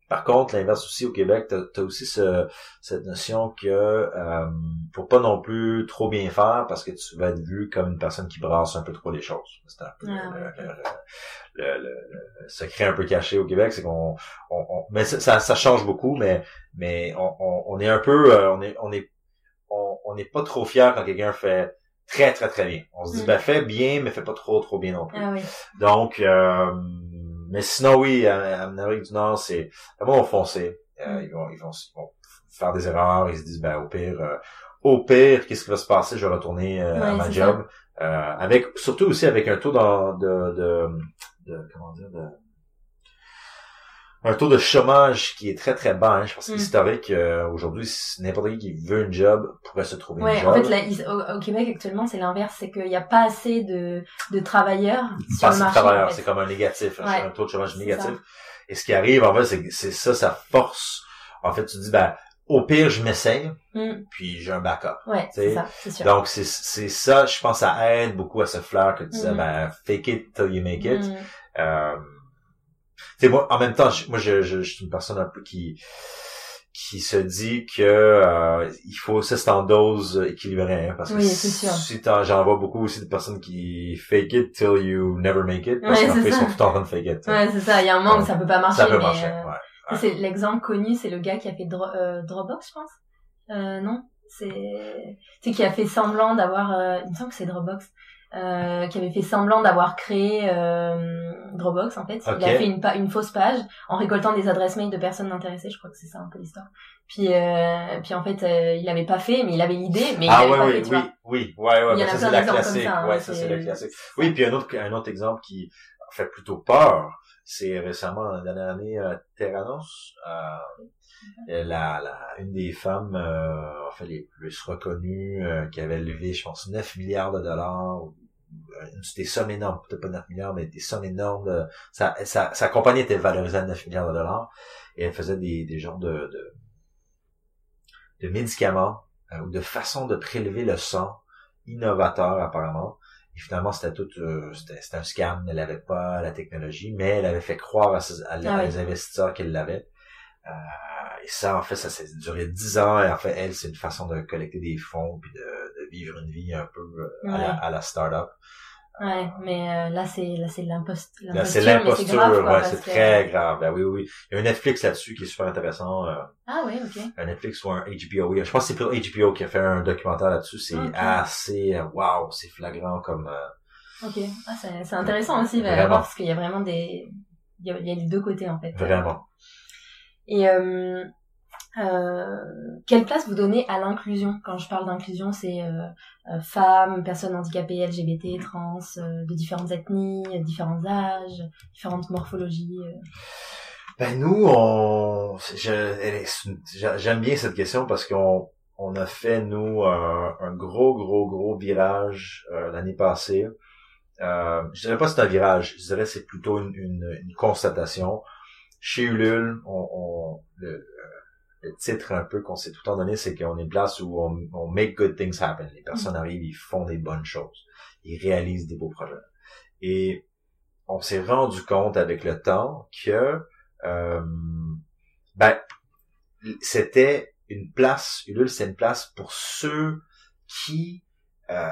par contre, l'inverse aussi au Québec, tu as, aussi ce, cette notion que euh, faut pas non plus trop bien faire parce que tu vas être vu comme une personne qui brasse un peu trop les choses. C'est un peu ah, le, le, le, secret un peu caché au Québec, c'est qu'on, on, on, mais ça, ça change beaucoup, mais mais on, on, est un peu, euh, on est on est on n'est pas trop fier quand quelqu'un fait très très très bien. On se dit mm. ben fais bien, mais fais pas trop trop bien non plus. Ah, oui. Donc euh, mais sinon, oui, en Amérique du Nord, c'est vraiment foncé. Euh, mm. ils, vont, ils, vont, faire des erreurs. Ils se disent, ben, au pire, euh, au pire, qu'est-ce qui va se passer? Je vais retourner euh, à ma job. avec, surtout aussi avec un taux de, de, de, de comment dire, de, un taux de chômage qui est très très bas. Hein. Je pense que mm. historique. Euh, aujourd'hui, n'importe qui qui veut un job pourrait se trouver ouais, un job. En fait, au, Québec actuellement, c'est l'inverse, c'est qu'il n'y a pas assez de, de travailleurs sur le marché. Travailleurs, c'est comme un négatif, un taux de chômage négatif. Et ce qui arrive, en fait, c'est c'est ça, ça force. En fait, tu dis, ben, au pire, je m'essaye, mm. puis j'ai un backup. Ouais, c'est ça, c'est sûr. Donc, c'est, c'est ça, je pense, ça aide beaucoup à ce fleur que tu disais, mm. ben, fake it till you make it. Euh, sais, moi, en même temps, moi, je, je, je, suis une personne un peu qui qui se dit que euh, il faut ça c'est en dose équilibrée hein, parce que si j'en vois beaucoup aussi de personnes qui fake it till you never make it parce qu'en fait ils sont tout en train de fake it ouais c'est ça il y a un moment où ça peut pas marcher ça peut marcher euh, ouais, c'est l'exemple connu c'est le gars qui a fait euh, Dropbox je pense euh, non c'est c'est qui a fait semblant d'avoir euh, il me semble que c'est Dropbox euh, qui avait fait semblant d'avoir créé euh, Dropbox en fait. Il a fait une, une fausse page en récoltant des adresses mail de personnes intéressées. Je crois que c'est ça un peu l'histoire. Puis euh, puis en fait il avait pas fait, mais il avait l'idée, mais ah, il avait ouais, pas oui, fait. Tu oui, vois. oui, ouais, ouais. Il y en ça, c'est la classique. Ça, hein, ouais, ça c'est la classique. Oui, puis un autre un autre exemple qui fait plutôt peur, c'est récemment dans la dernière année euh, Terranos. Euh, la, la, une des femmes euh, en fait les plus reconnues euh, qui avait levé je pense 9 milliards de dollars des sommes énormes, peut-être pas 9 milliards, mais des sommes énormes. sa, sa, compagnie était valorisée à 9 milliards de dollars et elle faisait des, des genres de, de, de médicaments euh, ou de façon de prélever le sang innovateur apparemment. Et finalement, c'était tout, euh, c'était un scam. Elle n'avait pas la technologie, mais elle avait fait croire à, ses, à, ah les investisseurs qu'elle l'avait. Euh, et ça, en fait, ça s'est duré dix ans. Et en fait, elle, c'est une façon de collecter des fonds puis de, de vivre une vie un peu euh, à, la, à la start-up. Ouais, mais euh, là c'est là c'est l'imposture. Là c'est l'imposture, ouais, c'est très grave. Ben oui, oui, Il y a un Netflix là-dessus qui est super intéressant. Euh, ah oui, ok. Un Netflix ou un HBO. Oui, je pense que c'est pour HBO qui a fait un documentaire là-dessus. C'est assez, wow, c'est flagrant comme Ok, ah, c'est intéressant aussi à voir parce qu'il y a vraiment des, il y a, il y a les deux côtés en fait. Vraiment. Et euh, quelle place vous donnez à l'inclusion? Quand je parle d'inclusion, c'est euh, euh femmes, personnes handicapées, LGBT, trans, euh, de différentes ethnies, différents âges, différentes morphologies. Euh. Ben nous, on, j'aime bien cette question parce qu'on on a fait nous un, gros gros gros virage l'année passée. Je dirais pas c'est un virage, je dirais c'est plutôt une, une, une, constatation. Chez Ulule, on, on le, le titre un peu qu'on s'est tout le temps donné, c'est qu'on est une place où on, on, make good things happen. Les personnes mm. arrivent, ils font des bonnes choses. Ils réalisent des beaux projets. Et on s'est rendu compte avec le temps que euh, ben c'était une place, Ulule, c'est une place pour ceux qui euh,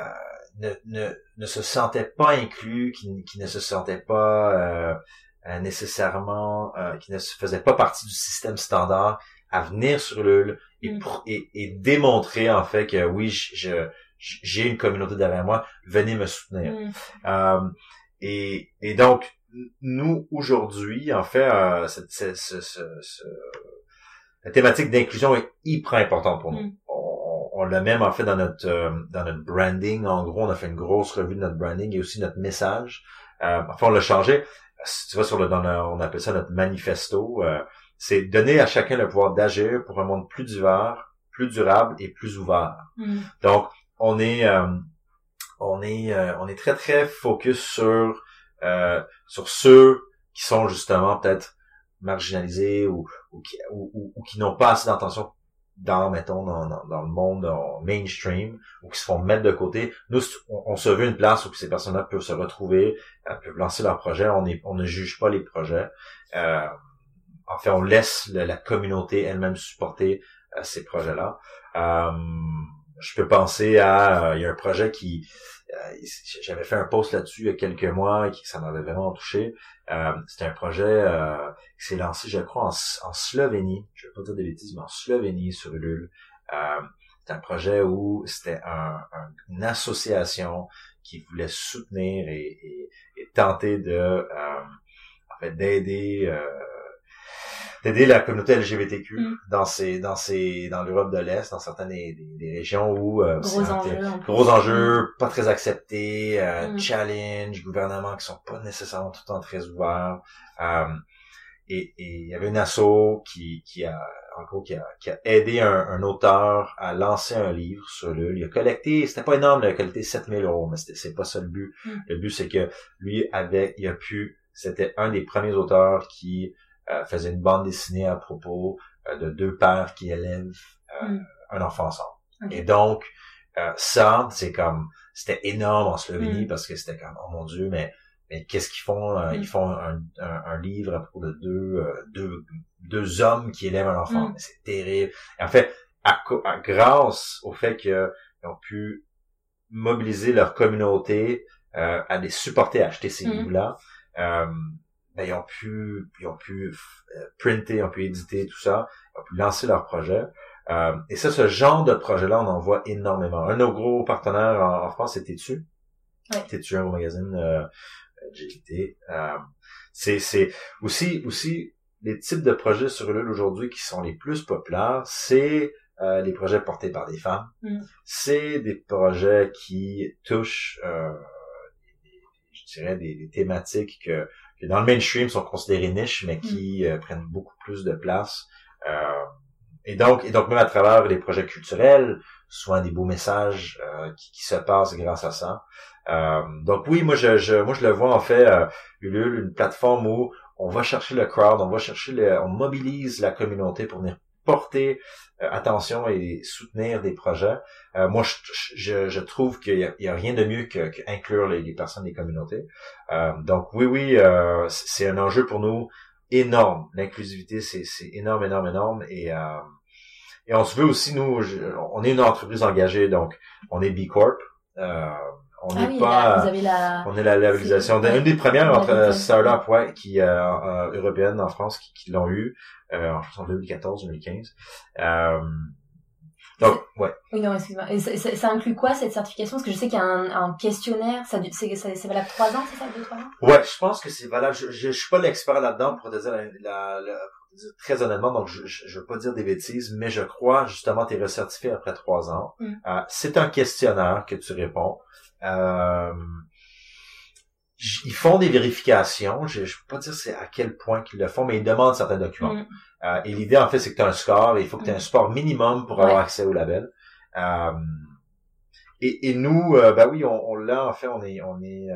ne, ne, ne se sentaient pas inclus, qui, qui ne se sentaient pas euh, euh nécessairement, euh, qui ne se faisaient pas partie du système standard, à venir sur le et, mm. et, et, démontrer en fait que oui, je, j'ai une communauté derrière moi, venez me soutenir. Mm. Euh, et, et donc, nous, aujourd'hui, en fait, euh, cette, cette, cette, la thématique d'inclusion est hyper importante pour nous. Mm. On, on l'a même en fait dans notre euh, dans notre branding. En gros, on a fait une grosse revue de notre branding et aussi notre message. Euh, enfin, on l'a changé. Tu vois, sur le, dans on appelle ça notre manifesto. Euh, c'est donner à chacun le pouvoir d'agir pour un monde plus divers, plus durable et plus ouvert. Mm. Donc, on est, euh, on est, euh, on est très très focus sur euh, sur ceux qui sont justement peut-être marginalisés ou ou qui, ou, ou, qui n'ont pas assez d'intention dans mettons dans, dans, le monde mainstream ou qui se font mettre de côté nous on, se veut une place où ces personnes-là peuvent se retrouver peuvent lancer leurs projets on est on ne juge pas les projets euh, en fait, on laisse la, communauté elle-même supporter euh, ces projets-là. Euh, je peux penser à, euh, il y a un projet qui, j'avais fait un post là-dessus il y a quelques mois et qui ça m'avait vraiment touché. C'était un projet qui s'est lancé, je crois, en, Slovénie. Je vais pas dire des bêtises, mais en Slovénie sur Ulule. c'est un projet où c'était un, une association qui voulait soutenir et, et, tenter de en fait d'aider d'aider la communauté LGBTQ mm. dans ces dans ces dans l'Europe de l'Est, dans certaines des, des, régions où euh, gros enjeux, gros enjeux, mm. pas très acceptés, euh, mm. challenge, gouvernements qui sont pas nécessairement tout le temps très ouverts. Euh, et il y avait une asso qui qui a en gros qui a, qui a aidé un, un, auteur à lancer un livre sur le il a collecté c'était pas énorme il a collecté 7000 euros mais c'est pas ça le but le but c'est que lui avait il a pu c'était un des premiers auteurs qui euh, faisait une bande dessinée à propos euh, de deux pères qui élèvent euh, hmm. un enfant ensemble. Et donc, ça, c'est comme, c'était énorme en Slovénie hmm. parce que c'était comme, oh mon Dieu, mais mais qu'est-ce qu'ils font. Ils font un, un, livre à propos de deux, deux, deux hommes qui élèvent un enfant. C'est terrible. Et en fait, à, grâce au fait qu'ils ont pu mobiliser leur communauté à les supporter à acheter ces livres-là, ben, ils ont pu, ils ont pu euh, printer, ils ont pu éditer tout ça, ils ont pu lancer leur projet. Euh, et ça, ce genre de projet-là, on en voit énormément. Un de nos gros partenaires en, France, c'est Tétu. Ouais. Tétu, un magazine euh, GT. Euh, c'est, c'est aussi, aussi les types de projets sur l'île aujourd'hui qui sont les plus populaires, c'est euh, les projets portés par des femmes. Mm. C'est des projets qui touchent, euh, je dirais, des, des thématiques que qui dans le mainstream sont considérés niches, mais qui mm. euh, prennent beaucoup plus de place. Euh, et donc, et donc même à travers les projets culturels, souvent des beaux messages euh, qui, qui, se passent grâce à ça. donc oui, moi je, je, moi je le vois en fait Ulule, une plateforme où on va chercher le crowd, on va chercher le, on mobilise la communauté pour venir porter euh, attention et soutenir des projets. Euh, moi, je, trouve qu'il y, a, rien de mieux que, inclure les, personnes des communautés. Euh, donc oui, oui, c'est un enjeu pour nous énorme. L'inclusivité, c'est énorme, énorme, énorme. Et, et on se veut aussi, nous, on est une entreprise engagée, donc on est B Corp. on n'est ah pas, vous avez la... on est la labellisation. Une des premières entre startups, ouais, qui euh, européennes en France qui, qui l'ont eu euh, en 2014, 2015. Euh, Donc, ouais. Oui, non, excuse-moi. Ça, ça- ça inclut quoi cette certification? Parce que je sais qu'il y a un, un questionnaire, ça, c'est valable trois ans, c'est ça, deux, trois ans? Ouais, je pense que c'est valable. Je, je, je suis pas l'expert là-dedans pour te dire la, la- la- pour te dire très honnêtement, donc je, je, je veux pas dire des bêtises, mais je crois justement t'es recertifié après trois ans. Mm. Euh, c'est un questionnaire que tu réponds. Euh, ils font des vérifications. Je, je peux pas dire c'est à quel point qu'ils le font, mais ils demandent certains documents. Mm. Euh, et l'idée, en fait, c'est que tu as un score et il faut que tu aies un score minimum pour avoir Ouais. accès au label. Euh, et, et nous, euh, ben oui, on, on l'a, en fait, on est, on est,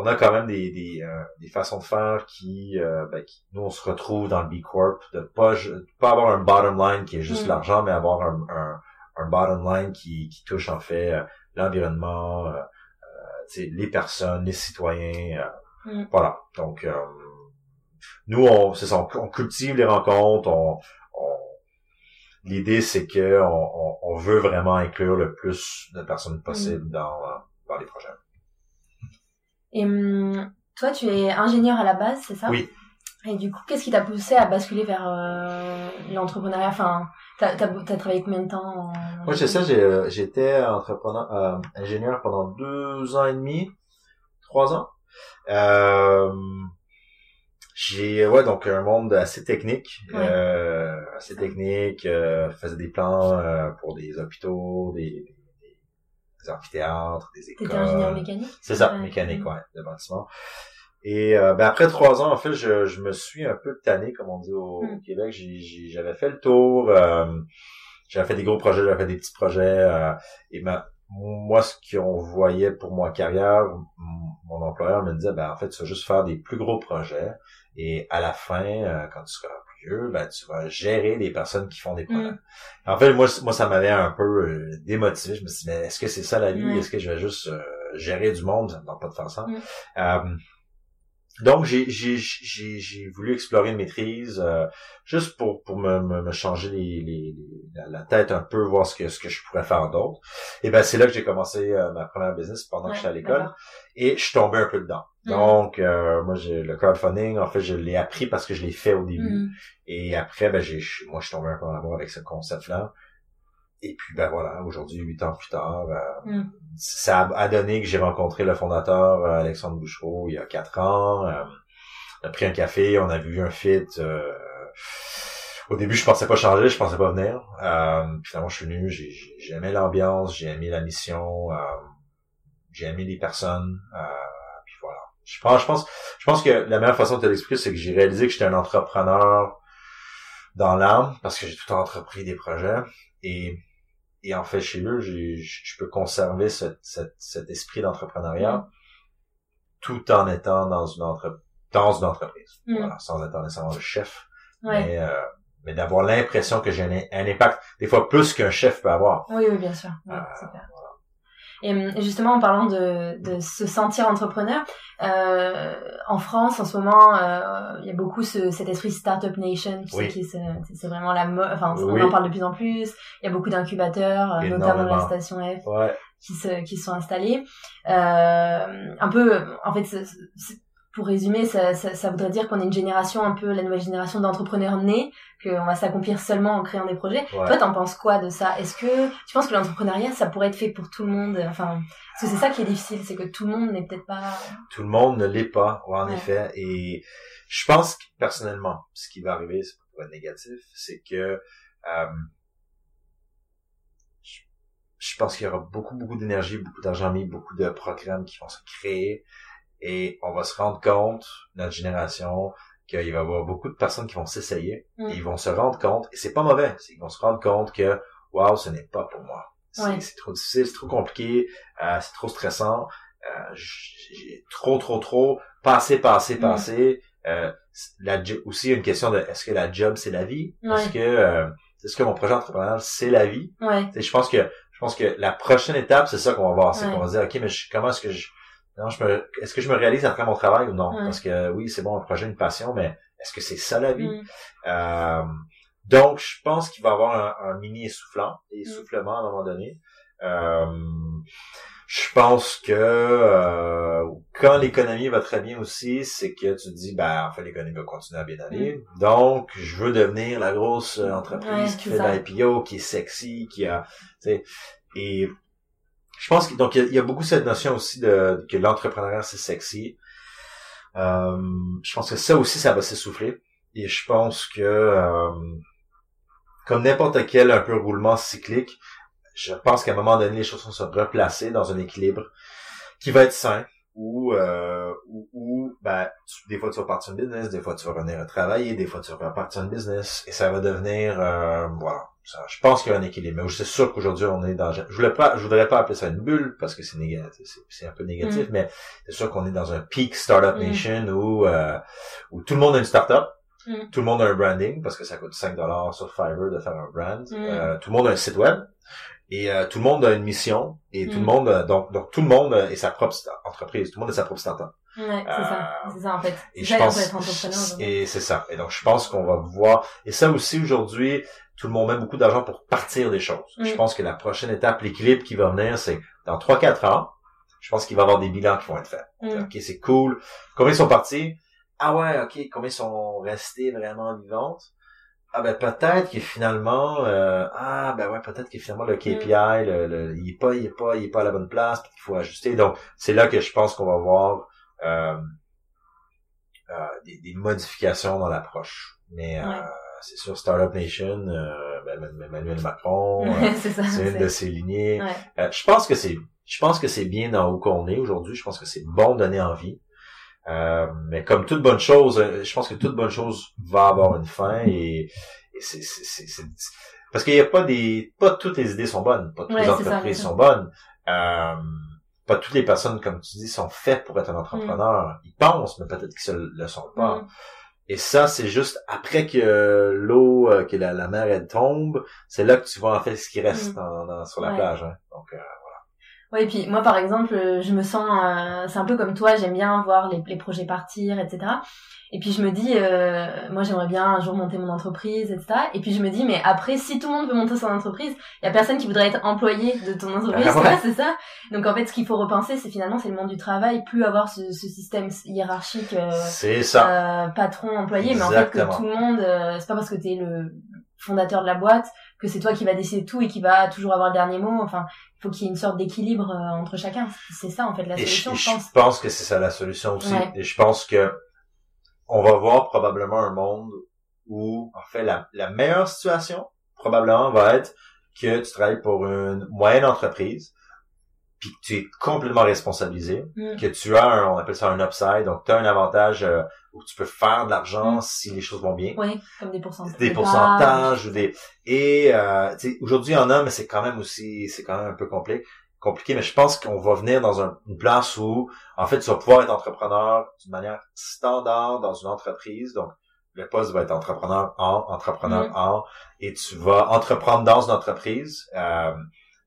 on a quand même des, des, euh, des façons de faire qui, euh, ben, qui, nous, on se retrouve dans le B Corp, de pas, pas avoir un bottom line qui est juste Mm. l'argent, mais avoir un, un, un bottom line qui, qui touche, en fait, euh, l'environnement, euh, euh, les personnes, les citoyens, euh, Mm. voilà. Donc, euh, nous, on, c'est ça, on, on cultive les rencontres. On, on- l'idée, c'est que on, on, on veut vraiment inclure le plus de personnes possible dans, euh, dans les projets. Et hum, toi, tu es ingénieur à la base, c'est ça? Oui. Et du coup, qu'est-ce qui t'a poussé à basculer vers euh, l'entrepreneuriat? Enfin, t'as as, travaillé combien de temps en... Moi, c'est ça, j'ai, euh, j'étais entrepreneur, euh, ingénieur pendant deux ans et demi, trois ans. Euh, j'ai, ouais, donc un monde assez technique, Ouais. euh, assez technique, euh, faisais des plans euh, pour des hôpitaux, des, des, des amphithéâtres, des écoles. T'étais ingénieur mécanique? C'est ça, Ouais. mécanique, ouais, de bâtiment. Et euh, ben après trois ans, en fait, je, je me suis un peu tanné, comme on dit au, Mm. Québec. J'avais fait le tour. euh, j'avais fait des gros projets, j'avais fait des petits projets. euh, et ma, moi, ce qu'on voyait pour ma carrière, mon employeur me disait, ben en fait, tu vas juste faire des plus gros projets. Et à la fin, euh, quand tu seras vieux, ben tu vas gérer les personnes qui font des projets. Mm. En fait, moi, moi, ça m'avait un peu euh, démotivé. Je me suis dit, mais est-ce que c'est ça la vie? Est-ce que je vais juste euh, gérer du monde? Ça me tente pas de faire ça. Mm. Donc, j'ai, voulu explorer une maîtrise euh, juste pour, pour me, me, me changer les, les, les- la, tête un peu, voir ce que, ce que je pourrais faire d'autre. Et ben c'est là que j'ai commencé euh, ma première business pendant que Ouais, j'étais à l'école. Et je suis tombé un peu dedans. Mm. Donc, euh, moi, j'ai le crowdfunding, en fait, je l'ai appris parce que je l'ai fait au début. Mhm. Et après, ben, j'ai, moi, je suis tombé un peu en amour avec ce concept-là. Et puis, ben voilà, aujourd'hui, huit ans plus tard, euh, Mm. ça a, donné que j'ai rencontré le fondateur, euh, Alexandre Bouchereau, il y a quatre ans. Euh, on a pris un café, on a vu un fit. euh, au début, je pensais pas changer, je pensais pas venir. Euh, puis finalement, je suis venu, j'ai, aimé l'ambiance, j'ai aimé la mission, euh, j'ai aimé les personnes. Euh, puis voilà. Je pense, je pense, je pense que la meilleure façon de te l'expliquer, c'est que j'ai réalisé que j'étais un entrepreneur dans l'âme parce que j'ai tout entrepris des projets et et en fait chez eux je peux conserver ce, cet- cet esprit d'entrepreneuriat tout en étant dans une entre dans une entreprise Mm. voilà sans être nécessairement le chef Ouais. mais euh, mais d'avoir l'impression que j'ai un, un impact des fois plus qu'un chef peut avoir Oui, oui, bien sûr. Euh. Et hum, justement, en parlant de, de se sentir entrepreneur, euh, en France, en ce moment, euh, il y a beaucoup ce, cet esprit Startup Nation, tu sais, qui c'est vraiment la mode, enfin, Oui. on en parle de plus en plus. Il y a beaucoup d'incubateurs, euh, notamment la station F, ouais qui se qui sont installés. Euh, un peu, en fait, pour résumer, ça, ça, ça voudrait dire qu'on est une génération, un peu la nouvelle génération d'entrepreneurs nés, qu'on va s'accomplir seulement en créant des projets. ouais Toi, t'en penses quoi de ça? Est-ce que tu penses que l'entrepreneuriat, ça pourrait être fait pour tout le monde? Enfin, parce que c'est ça qui est difficile, c'est que tout le monde n'est peut-être pas. tout le monde ne l'est pas, ouais, en Ouais. effet. Et je pense que personnellement, ce qui va arriver, c'est pas être négatif, c'est que euh, je, je pense qu'il y aura beaucoup, beaucoup d'énergie, beaucoup d'argent mis, beaucoup de programmes qui vont se créer. Et on va se rendre compte, notre génération, qu'il va y avoir beaucoup de personnes qui vont s'essayer. Mm. Et ils vont se rendre compte, et c'est pas mauvais, qu'ils vont se rendre compte que, waouh, ce n'est pas pour moi. C'est Ouais. trop difficile, c'est trop compliqué, euh, c'est trop stressant. Euh, j'ai trop, trop, trop, passé, passé, Mm. passé. Euh, la, aussi, il y a une question de est-ce que la job, c'est la vie? Est-ce que euh, est-ce que mon projet entrepreneurial, c'est la vie? Ouais. Je pense que je pense que la prochaine étape, c'est ça qu'on va voir. C'est Ouais. qu'on va dire, OK, mais je- comment est-ce que je non, je me est-ce que je me réalise après mon travail ou non? Ouais. Parce que oui, c'est bon, un projet, une passion, mais est-ce que c'est ça la vie? Mm. Euh, donc, je pense qu'il va y avoir un, un mini essoufflant, Mm. essoufflement à un moment donné. Euh, je pense que euh, quand l'économie va très bien aussi, c'est que tu te dis, ben, en fait, l'économie va continuer à bien aller. Donc, je veux devenir la grosse euh, entreprise qui fait de l'IPO, qui est sexy, qui a, tu sais, et je pense que, donc, il y, a beaucoup cette notion aussi de, que l'entrepreneuriat, c'est sexy. Euh, je pense que ça aussi, ça va s'essouffler. Et je pense que, euh, comme n'importe quel un peu roulement cyclique, je pense qu'à un moment donné, les choses vont se replacer dans un équilibre qui va être sain, où, euh, ben, des fois tu vas partir un business, des fois tu vas revenir à travailler, des fois tu vas partir un business, et ça va devenir, euh, voilà. Ça, je pense qu'il y a un équilibre. Mais c'est sûr qu'aujourd'hui on est dans, je voulais pas, je voudrais pas appeler ça une bulle parce que c'est négatif, c'est un peu négatif, mm. mais c'est sûr qu'on est dans un peak startup mm. nation où, euh, où tout le monde a une startup. Mm. Tout le monde a un branding parce que ça coûte 5 dollars sur Fiverr de faire un brand. Euh, tout le monde a un site web. Et euh, tout le monde a une mission et tout le monde donc donc tout le monde est sa propre entreprise, tout le monde est sa propre startup. Ouais, c'est ça, euh, c'est ça en fait. Et je pense et c'est ça. Et donc je pense qu'on va voir et ça aussi aujourd'hui, tout le monde met beaucoup d'argent pour partir des choses. Je mm. pense que la prochaine étape, l'équilibre qui va venir, c'est dans 3 4 ans, je pense qu'il va y avoir des bilans qui vont être faits. Mm. OK, c'est cool. Combien sont partis? Ah ouais, OK, combien sont restés vraiment vivantes ah ben peut-être que finalement euh, ah ben ouais peut-être que finalement le KPI mm. le, le, il est pas il est pas il est pas à la bonne place qu'il faut ajuster donc c'est là que je pense qu'on va voir euh, euh, des, des, modifications dans l'approche mais euh, c'est sûr Startup Nation euh, ben, Emmanuel Macron c'est une de ses lignées je pense que c'est je pense que c'est bien dans où qu'on est aujourd'hui je pense que c'est bon de donner envie euh, mais comme toute bonne chose, euh, je pense que toute bonne chose va avoir une fin et, c'est, parce qu'il n'y a pas des, pas toutes les idées sont bonnes, pas toutes les entreprises sont bonnes. Euh, pas toutes les personnes, comme tu dis, sont faites pour être un entrepreneur. Mm. Ils pensent, mais peut-être qu'ils ne le sont pas. Mm. Et ça, c'est juste après que l'eau, que la, mer elle tombe, c'est là que tu vois en fait ce qui reste mm. sur la plage. Hein. Donc Ouais, et puis moi par exemple, euh, je me sens, euh, c'est un peu comme toi, j'aime bien voir les, les, projets partir, etc. Et puis je me dis, euh, moi j'aimerais bien un jour monter mon entreprise, etc. Et puis je me dis, mais après, si tout le monde veut monter son entreprise, il y a personne qui voudrait être employé de ton entreprise, ah c'est ça. Donc en fait, ce qu'il faut repenser, c'est finalement c'est le monde du travail, plus avoir ce, ce système hiérarchique, c'est ça. patron employé, mais en fait que tout le monde, c'est pas parce que t'es le fondateur de la boîte que c'est toi qui va décider tout et qui va toujours avoir le dernier mot. Enfin, il faut qu'il y ait une sorte d'équilibre euh, entre chacun. C'est ça en fait la solution, je, pense. Je pense que c'est ça la solution aussi. Et je pense que on va voir probablement un monde où en fait la, la meilleure situation probablement va être que tu travailles pour une moyenne entreprise puis que tu es complètement responsabilisé, mm. que tu as un, on appelle ça un upside, donc tu as un avantage euh, où tu peux faire de l'argent mm. si les choses vont bien. Oui, comme des pourcentages. Des pourcentages ou des et euh, aujourd'hui il y en a mais c'est quand même aussi c'est quand même un peu compliqué compliqué mais je pense qu'on va venir dans une place où en fait tu vas pouvoir être entrepreneur d'une manière standard dans une entreprise donc le poste va être entrepreneur en entrepreneur mm. en et tu vas entreprendre dans une entreprise euh,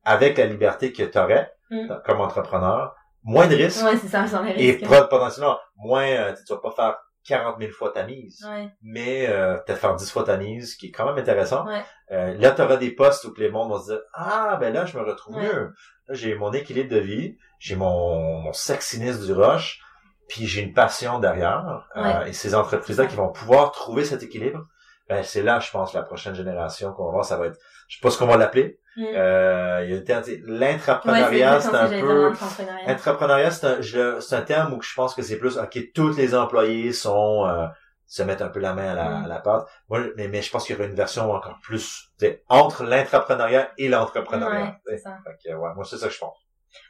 avec la liberté que tu aurais mm. comme entrepreneur moins de risques. Ouais, c'est ça, Et potentiellement, moins, euh, tu vas pas faire 40 000 fois ta mise. Mais euh, peut-être faire 10 fois ta mise, qui est quand même intéressant. Euh, là, tu auras des postes où les mondes vont se dire Ah, ben là, je me retrouve mieux. Là, j'ai mon équilibre de vie, j'ai mon, mon sexiness du rush, puis j'ai une passion derrière. Euh, et ces entreprises-là qui vont pouvoir trouver cet équilibre, ben c'est là, je pense, la prochaine génération qu'on va voir, ça va être, je sais pas ce qu'on va l'appeler. Mm. Euh, il y a l'intrapreneuriat, c'est un peu, entrepreneuriat, c'est un, c'est un terme où je pense que c'est plus, ok, tous les employés sont, euh, se mettent un peu la main à la, mm. à la pâte. Moi, mais, mais je pense qu'il y aurait une version encore plus, entre l'intrapreneuriat et l'entrepreneuriat. Ouais, ouais, moi, c'est ça que je pense.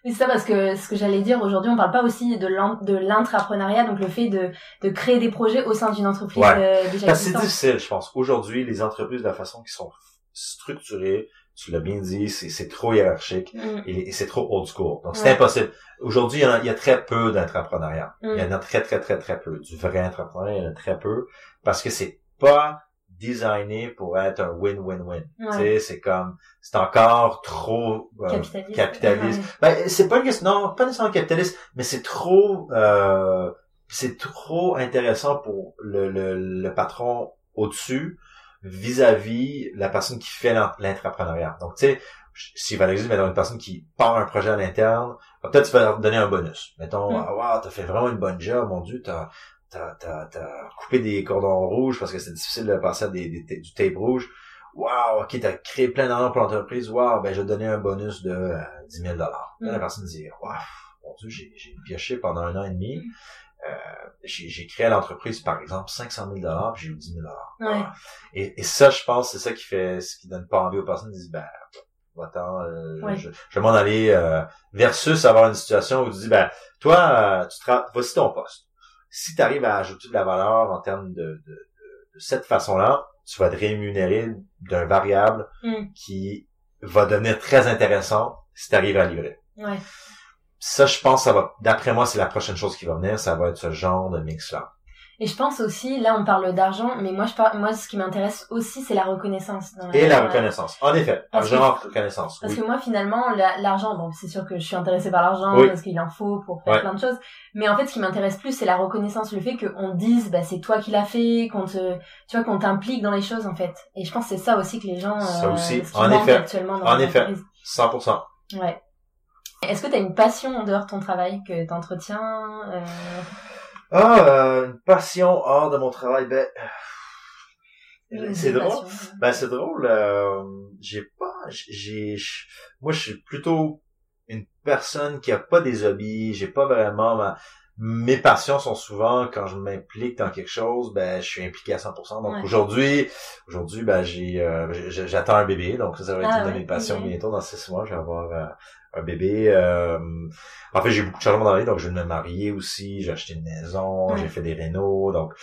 Oui, c'est ça parce que ce que j'allais dire aujourd'hui, on parle pas aussi de l'intrapreneuriat, donc le fait de, de créer des projets au sein d'une entreprise ouais. euh, déjà C'est difficile, je pense. Aujourd'hui, les entreprises, de la façon qui sont structurées, tu l'as bien dit, c'est trop hiérarchique mm. et, c'est trop old school. Donc, c'est impossible. Aujourd'hui, il, y a très peu d'entrepreneuriat. Il y en a mm. très, très, très, très peu. Du vrai entrepreneuriat, il y en a très peu parce que c'est pas designé pour être un win-win-win. Tu sais, c'est comme, c'est encore trop euh, capitaliste. Ben, c'est pas une question, non, pas nécessairement capitaliste, mais c'est trop, euh, c'est trop intéressant pour le, le, le patron au-dessus vis-à-vis la personne qui fait l'entrepreneuriat. Donc, tu sais, si Valérie, mettons une personne qui part un projet à l'interne peut-être tu vas donner un bonus. Mettons, Mm. ah, wow, t'as fait vraiment une bonne job, mon Dieu, t'as t'as t'as t'as coupé des cordons rouges parce que c'est difficile de passer à des, du tape rouge. Wow, ok, t'as créé plein d'argent pour l'entreprise. Wow, ben je vais te donner un bonus de euh, 10 000 dollars. Mm. La personne dit, wow, mon Dieu, j'ai j'ai pioché pendant un an et demi. Mm. Euh, j'ai créé à l'entreprise, par exemple, 500 000 dollars, j'ai eu 10 000 dollars. Ouais. Et, et ça, je pense, c'est ça qui fait, ce qui donne pas envie aux personnes. Ils disent, ben, va-t'en, euh, Ouais. je, je vais m'en aller, euh, versus avoir une situation où tu dis, ben, toi, euh, tu tra- voici ton poste. Si tu arrives à ajouter de la valeur en termes de, de, de, de cette façon-là, tu vas te rémunérer d'un variable Mm. qui va devenir très intéressant si tu arrives à livrer. Ouais. Ça, je pense, ça va, d'après moi, c'est la prochaine chose qui va venir, ça va être ce genre de mix-là. Et je pense aussi, là on parle d'argent, mais moi je parle, moi ce qui m'intéresse aussi c'est la reconnaissance. dans Et la dans reconnaissance. En effet, Parce que- argent, reconnaissance. Parce oui. que moi finalement la- l'argent, bon c'est sûr que je suis intéressée par l'argent Oui. parce qu'il en faut pour faire Ouais. plein de choses, mais en fait ce qui m'intéresse plus c'est la reconnaissance, le fait qu'on dise bah c'est toi qui l'as fait, qu'on te, tu vois qu'on t'implique dans les choses en fait. Et je pense que c'est ça aussi que les gens, Ça euh, aussi, ce en effet. actuellement dans En effet. entreprises. 100%. Ouais. Est-ce que tu as une passion en dehors de ton travail que t'entretiens euh... Ah, euh, une passion hors de mon travail, ben, une c'est drôle. Ben, c'est drôle, euh, j'ai pas, j'ai, moi, je suis plutôt une personne qui a pas des hobbies, j'ai pas vraiment ma, mes passions sont souvent quand je m'implique dans quelque chose, ben je suis impliqué à 100%. Donc Ouais. aujourd'hui, aujourd'hui ben j'ai euh, j'attends un bébé, donc ça, va être Ah une de mes passions bientôt dans six mois, je vais avoir euh, un bébé. euh, en fait, j'ai beaucoup de changements dans la vie, donc je vais me marier aussi, j'ai acheté une maison, j'ai fait des rénaux, donc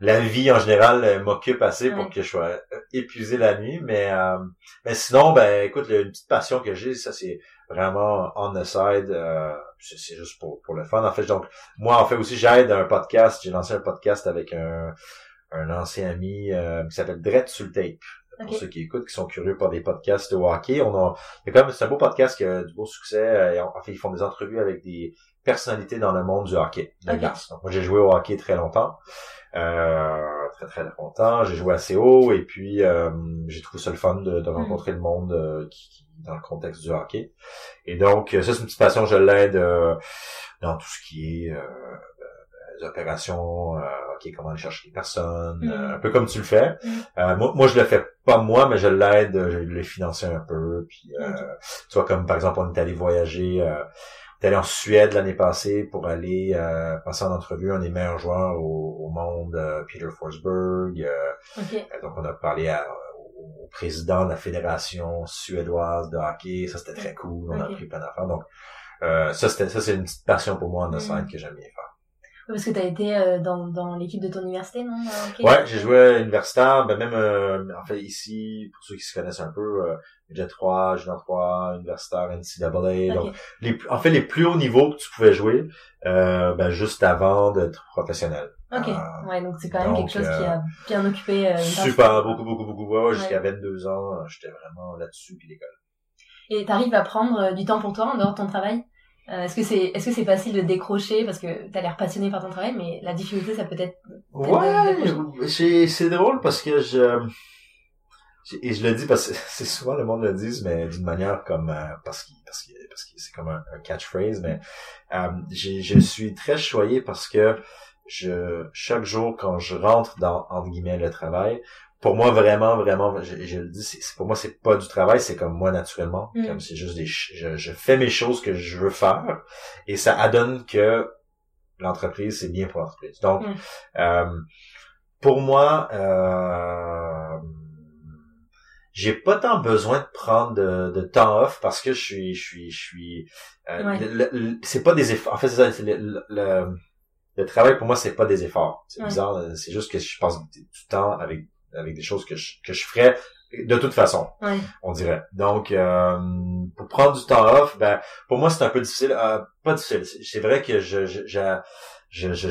la vie en général euh, m'occupe assez pour que je sois euh, épuisé la nuit, mais euh, mais sinon, ben écoute, une petite passion que j'ai, ça c'est vraiment on the side, euh, c'est juste pour pour le fun. En fait, donc moi, en fait aussi, j'aide un podcast. J'ai lancé un podcast avec un, un ancien ami euh, qui s'appelle Dredd sur le tape. Pour ceux qui écoutent, qui sont curieux par des podcasts de hockey, on a, il y a quand même, c'est un beau podcast qui a du beau succès. euh, et en fait, ils font des entrevues avec des personnalités dans le monde du hockey, de Ok. glace. Donc, moi, j'ai joué au hockey très longtemps. Euh, très très longtemps. J'ai joué assez haut et puis euh, j'ai trouvé ça le fun de, de rencontrer le monde euh, qui, qui- dans le contexte du hockey. Et donc, euh, ça, c'est une petite passion, je l'aide euh, dans tout ce qui est les opérations, euh, ok, comment aller chercher les personnes, Mhm. euh, un peu comme tu le fais. Mhm. Euh, moi, moi, je le fais pas moi, mais je l'aide, je l'ai financé un peu. Puis, euh, Ok. tu vois, comme par exemple, on est allé voyager, euh, on est allé en Suède l'année passée pour aller euh, passer en entrevue un des meilleurs joueurs au, au monde, euh, Peter Forsberg. euh, euh, donc, on a parlé à- au président de la fédération suédoise de hockey. Ça, c'était très cool. On a appris plein d'affaires. Donc, euh, ça, c'était, ça, c'est une petite passion pour moi en side que j'aime bien faire. Parce que t'as été euh, dans, dans l'équipe de ton université, non euh, ok. Ouais, j'ai joué à universitaire, ben même, euh, en fait, ici, pour ceux qui se connaissent un peu, euh, Jet 3, Junior 3, universitaire, NCAA. Donc, les, plus- en fait, les plus hauts niveaux que tu pouvais jouer, euh, ben, juste avant d'être professionnel. Ok. Euh, ouais, donc c'est quand même donc, quelque chose qui euh, a bien occupé. Euh, une Super, beaucoup, beaucoup, beaucoup. Ouais, jusqu'à Ouais. 22 ans, j'étais vraiment là-dessus, puis l'école. Et t'arrives à prendre du temps pour toi en dehors de ton travail? Euh, Est-ce que c'est est-ce que c'est facile de décrocher parce que t'as l'air passionné par ton travail, mais la difficulté ça peut être Ouais, c'est c'est drôle parce que je et je le dis parce que c'est souvent le monde le dit mais d'une manière comme euh, parce que parce que parce que c'est comme un, un catchphrase mais euh, je suis très choyé parce que je chaque jour quand je rentre dans entre guillemets le travail pour moi vraiment vraiment je, je le dis c'est pour moi c'est pas du travail c'est comme moi naturellement Mm. comme c'est juste des je, je fais mes choses que je veux faire et ça adonne que l'entreprise c'est bien pour l'entreprise donc Mm. euh, pour moi, euh, j'ai pas tant besoin de prendre de, de temps off parce que je suis, je suis, je suis. euh, Ouais. c'est pas des efforts. En fait, c'est ça. Le, le, le- le travail pour moi, c'est pas des efforts. C'est Ouais. bizarre. euh, C'est juste que je passe du temps avec avec des choses que je que je ferais de toute façon Ouais. on dirait. Donc, euh, pour prendre du temps off, ben, pour moi, c'est un peu difficile. Euh, pas difficile. C'est- vrai que je, je, je, je,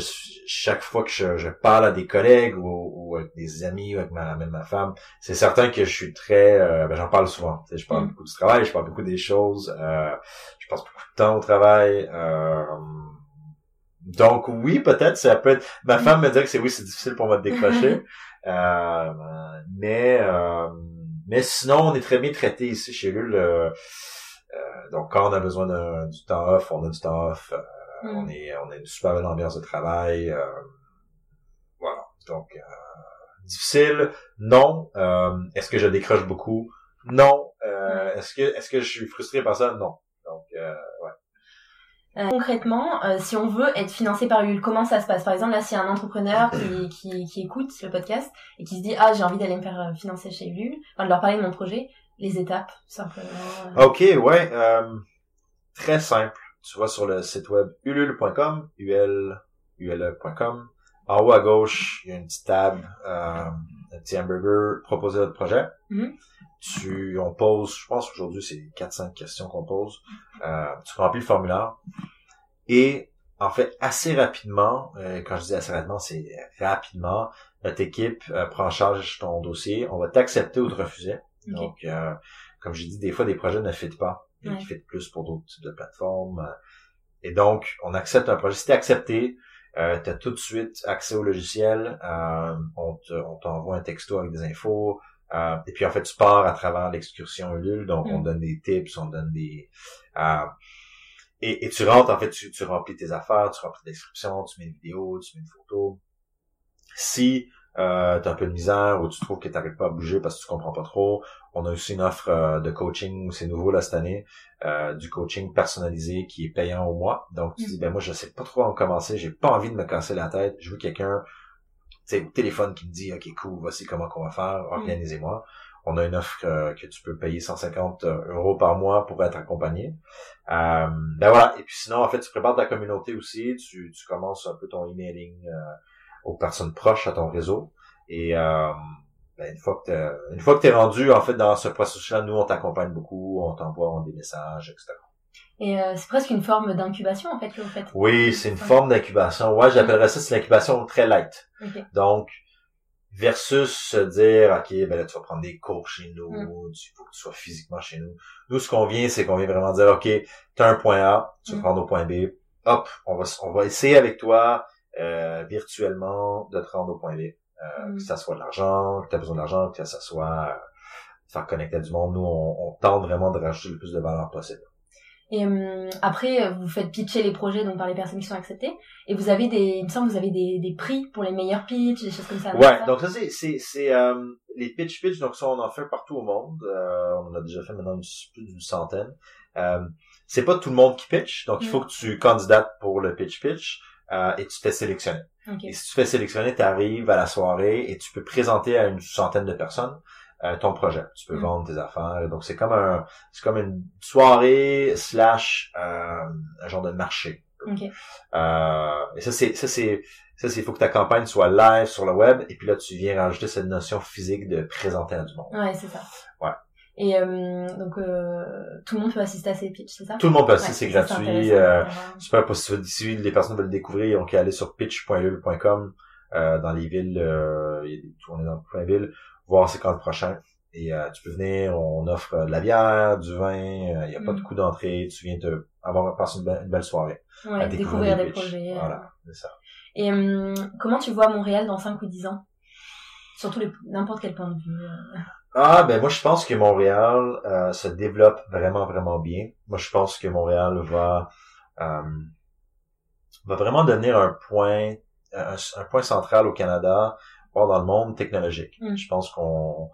chaque fois que je, je parle à des collègues ou, ou avec des amis ou avec ma, même ma femme, c'est certain que je suis très, euh, ben, j'en parle souvent. Je parle Mm. beaucoup du travail, je parle beaucoup des choses, euh, je passe beaucoup de temps au travail. Euh, donc oui, peut-être ça peut être. Ma femme me dit que c'est oui, c'est difficile pour moi de décrocher. Euh, mais euh, mais sinon, on est très bien traité ici chez Lul. Euh, donc quand on a besoin d'un du temps off, on a du temps off. Mm. On est on a une super belle ambiance de travail. voilà. Donc difficile, non. est-ce que je décroche beaucoup? Non. Est-ce que est-ce que je suis frustré par ça? Non. Donc. Euh, concrètement, euh, si on veut être financé par Ulule, comment ça se passe? Par exemple, là, s'il y a un entrepreneur qui, qui, qui, écoute le podcast et qui se dit ah j'ai envie d'aller me faire euh, financer chez Ulule, enfin de leur parler de mon projet, les étapes simplement. Ok, ouais, très simple. Tu vas sur le site web ulule.com, ul ul.com. En haut à gauche, il y a une petite tab, un petit hamburger, proposer votre projet. Mm-hmm. Tu, on pose, je pense aujourd'hui c'est 4-5 questions qu'on pose. Euh, tu remplis le formulaire. Et en fait, assez rapidement, euh, quand je dis assez rapidement, c'est rapidement, notre équipe euh, prend en charge ton dossier. On va t'accepter ou te refuser. Donc, comme j'ai dit, des fois, des projets ne fitent pas. Et qui fitent plus pour d'autres types de plateformes. Et donc, on accepte un projet. Si t'es accepté, euh, tu as tout de suite accès au logiciel. on t'envoie un texto avec des infos. Euh, et puis en fait, tu pars à travers l'excursion Ulule, donc on mm. donne des tips, on donne des... Euh, et, et, tu rentres, en fait, tu, tu remplis tes affaires, tu remplis tes descriptions, tu mets une vidéo, tu mets une photo. Si euh, tu as un peu de misère ou tu trouves que tu n'arrives pas à bouger parce que tu comprends pas trop, on a aussi une offre euh, de coaching, c'est nouveau là cette année, euh, du coaching personnalisé qui est payant au mois. Donc tu mm. dis, ben moi je sais pas trop comment commencer, j'ai pas envie de me casser la tête, je veux quelqu'un c'est le téléphone qui me dit ok cool voici comment qu'on va faire mm. organisez-moi. On a une offre euh, que tu peux payer 150 euh, euros par mois pour être accompagné. Euh, ben voilà. Et puis sinon en fait tu prépares ta communauté aussi. Tu, tu commences un peu ton emailing aux personnes proches à ton réseau. Et ben, une fois que une fois que t'es rendu en fait dans ce processus-là nous on t'accompagne beaucoup on t'envoie des messages etc et euh, c'est presque une forme d'incubation en fait que vous faites. Oui, c'est une forme d'incubation. Ouais, j'appellerais ça c'est l'incubation très light. Donc versus se dire ok ben là tu vas prendre des cours chez nous, mm. il faut que tu sois physiquement chez nous. Nous ce qu'on vient c'est qu'on vient vraiment dire ok tu as un point A, tu vas mm. prendre au point B, hop on va on va essayer avec toi euh, virtuellement de te rendre au point B. Euh, mm. Que ça soit de l'argent, que tu as besoin d'argent, que ça soit euh, faire connecter du monde. Nous on, on tente vraiment de rajouter le plus de valeur possible. Et euh, après, euh, vous faites pitcher les projets donc par les personnes qui sont acceptées. Et vous avez des, il me semble, vous avez des, des prix pour les meilleurs pitchs, des choses comme ça. Ouais, donc ça c'est c'est c'est euh, les pitch pitch. Donc ça on en fait partout au monde. on en a déjà fait maintenant plus d'une centaine. c'est pas tout le monde qui pitch, donc il faut mm. que tu candidates pour le pitch pitch et tu t'es sélectionné. Et si tu fais sélectionner, tu arrives à la soirée et tu peux présenter à une centaine de personnes. Euh, ton projet. Tu peux mm. vendre tes affaires. Donc c'est comme un, c'est comme une soirée slash euh, un genre de marché. Euh, et ça c'est, ça c'est, ça c'est, il faut que ta campagne soit live sur le web. Et puis là tu viens rajouter cette notion physique de présenter à du monde. Ouais, c'est ça. Ouais. Et euh, donc euh, tout le monde peut assister à ces pitchs, c'est ça? Tout le monde peut assister, c'est gratuit. Euh, super possible. Si les personnes veulent le découvrir, ils ont qu'à aller sur pitch.lul.com. Euh, dans les villes, euh, il y a des tournées dans plein de villes voir c'est quand le prochain. Et euh, tu peux venir, on offre de la bière, du vin, il n'y a pas de mm. coût d'entrée, tu viens te avoir passer une, belle, soirée. Ouais, découvrir, des, projets. Euh. Voilà, c'est ça. Et hum, comment tu vois Montréal dans 5 ou 10 ans? Surtout n'importe quel point de vue. Euh. Ah ben moi je pense que Montréal se développe vraiment vraiment bien. Moi je pense que Montréal va va vraiment devenir un point un, un point central au Canada dans le monde technologique. Mm. Je pense qu'on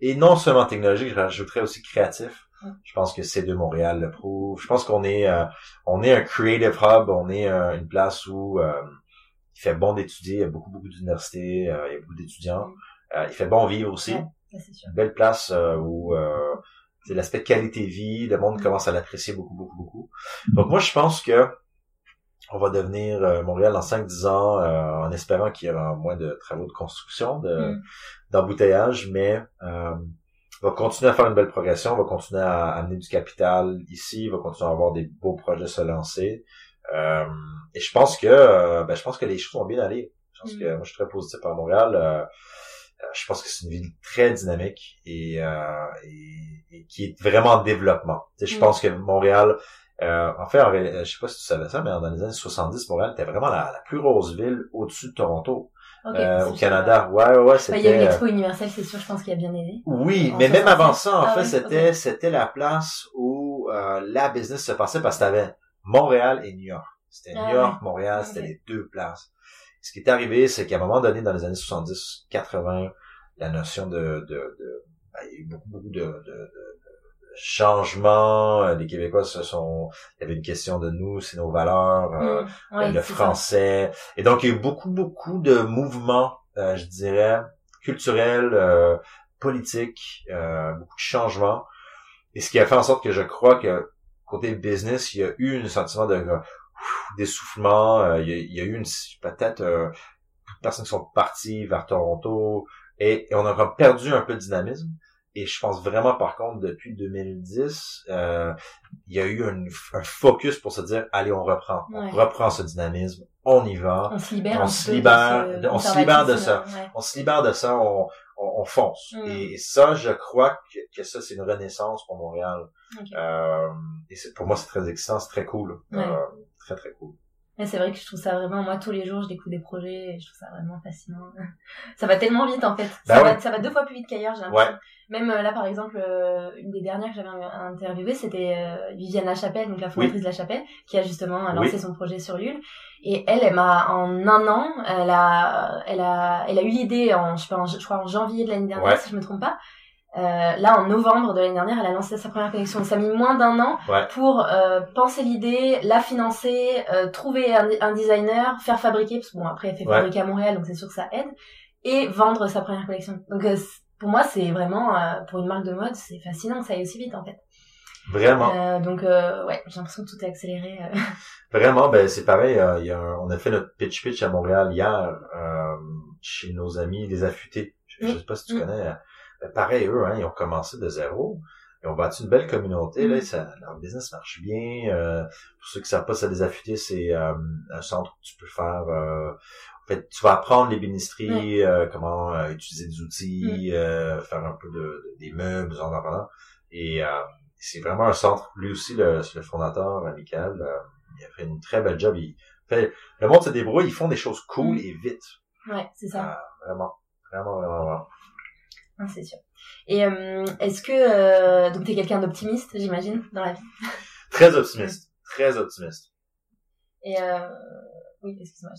et non seulement technologique, je rajouterais aussi créatif. Mm. Je pense que c'est de Montréal le prouve. Je pense qu'on est euh, on est un creative hub, on est euh, une place où euh, il fait bon d'étudier, il y a beaucoup beaucoup d'universités, il y a beaucoup d'étudiants. Mm. il fait bon vivre aussi. une belle place où c'est l'aspect qualité de vie, le monde commence à l'apprécier beaucoup beaucoup beaucoup. Donc moi je pense que on va devenir euh, Montréal dans 5-10 ans euh, en espérant qu'il y aura moins de travaux de construction, de mm. d'embouteillage, mais euh, on va continuer à faire une belle progression, on va continuer à amener du capital ici, on va continuer à avoir des beaux projets se lancer. Euh, et je pense que ben, je pense que les choses vont bien aller. Je pense mm. que moi je suis très positif par Montréal. je pense que c'est une ville très dynamique et, et, qui est vraiment en développement. je mm. pense que Montréal euh, en fait, je sais pas si tu savais ça, mais dans les années 70, Montréal était vraiment la, plus grosse ville au-dessus de Toronto. euh, au Canada. Ouais, ouais, c'était. il y a eu l'expo universelle, c'est sûr, je pense qu'il a bien aidé. Oui, mais même avant ça, en ah fait, c'était c'était la place où euh, la business se passait parce que t'avais Montréal et New York. C'était ah New York, Montréal, c'était les deux places. Ce qui est arrivé, c'est qu'à un moment donné, dans les années 70, 80, la notion de, de, de ben, il y a eu beaucoup, beaucoup de, de, de changements. Les Québécois se sont, il y avait une question de nous, c'est nos valeurs, euh, mm. le français. Et donc, il y a eu beaucoup, beaucoup de mouvements, euh, je dirais, culturels, euh, politiques, beaucoup de changements. Et ce qui a fait en sorte que je crois que côté business, il y a eu un sentiment de d'essoufflement. il, y a, eu une peut-être euh, personnes qui sont parties vers Toronto et, et on a perdu un peu de dynamisme. Et je pense vraiment, par contre, depuis 2010, euh, il y a eu un, focus pour se dire, allez, on reprend, on reprend ce dynamisme, on y va, on se libère, on se libère, de, on se libère de ça, on se libère de ça, on, on, fonce. Mm. Et, ça, je crois que, que ça, c'est une renaissance pour Montréal. Euh, et c'est, pour moi, c'est très excitant, c'est très cool, euh, très très cool. Et c'est vrai que je trouve ça vraiment, moi tous les jours je découvre des projets et je trouve ça vraiment fascinant. ça va tellement vite en fait. Bah ça, va, ça va deux fois plus vite qu'ailleurs, j'ai l'impression. Même euh, là par exemple, euh, une des dernières que j'avais interviewée, c'était euh, Viviane Lachapelle, donc la fondatrice de La Chapelle, qui a justement lancé son projet sur Lul. Et elle, elle m'a en un an, elle a, elle a, elle a eu l'idée en, je, sais pas, je crois en janvier de l'année dernière, si je me trompe pas. Euh, là, en novembre de l'année dernière, elle a lancé sa première collection. Ça a mis moins d'un an pour euh, penser l'idée, la financer, euh, trouver un, designer, faire fabriquer, parce que bon, après, elle fait fabriquer à Montréal, donc c'est sûr que ça aide, et vendre sa première collection. Donc, pour moi, c'est vraiment, pour une marque de mode, c'est fascinant que ça aille aussi vite, en fait. Vraiment. donc, ouais, j'ai l'impression que tout est accéléré. Vraiment, ben c'est pareil. il y a on a fait notre pitch pitch à Montréal hier chez nos amis les affûtés. Je, sais pas si tu mm. connais pareil, eux, hein, ils ont commencé de zéro. Ils ont bâti une belle communauté. Là, mm. ça, leur business marche bien. Euh, pour ceux qui savent pas, ça les affûter, c'est euh, un centre où tu peux faire. Euh, en fait, tu vas apprendre les bénisteries, comment utiliser des outils, mm. faire un peu de, des meubles, en parlant. Et c'est vraiment un centre. Lui aussi, le, le fondateur, amical, il a fait une très belle job. Il fait, le monde se débrouille. Ils font des choses cool mm. et vite. Ouais, c'est ça. vraiment, vraiment, vraiment. vraiment c'est sûr. Et euh, est-ce que euh, donc t'es quelqu'un d'optimiste, j'imagine, dans la vie? Très optimiste, très optimiste. Et euh, oui, excuse-moi.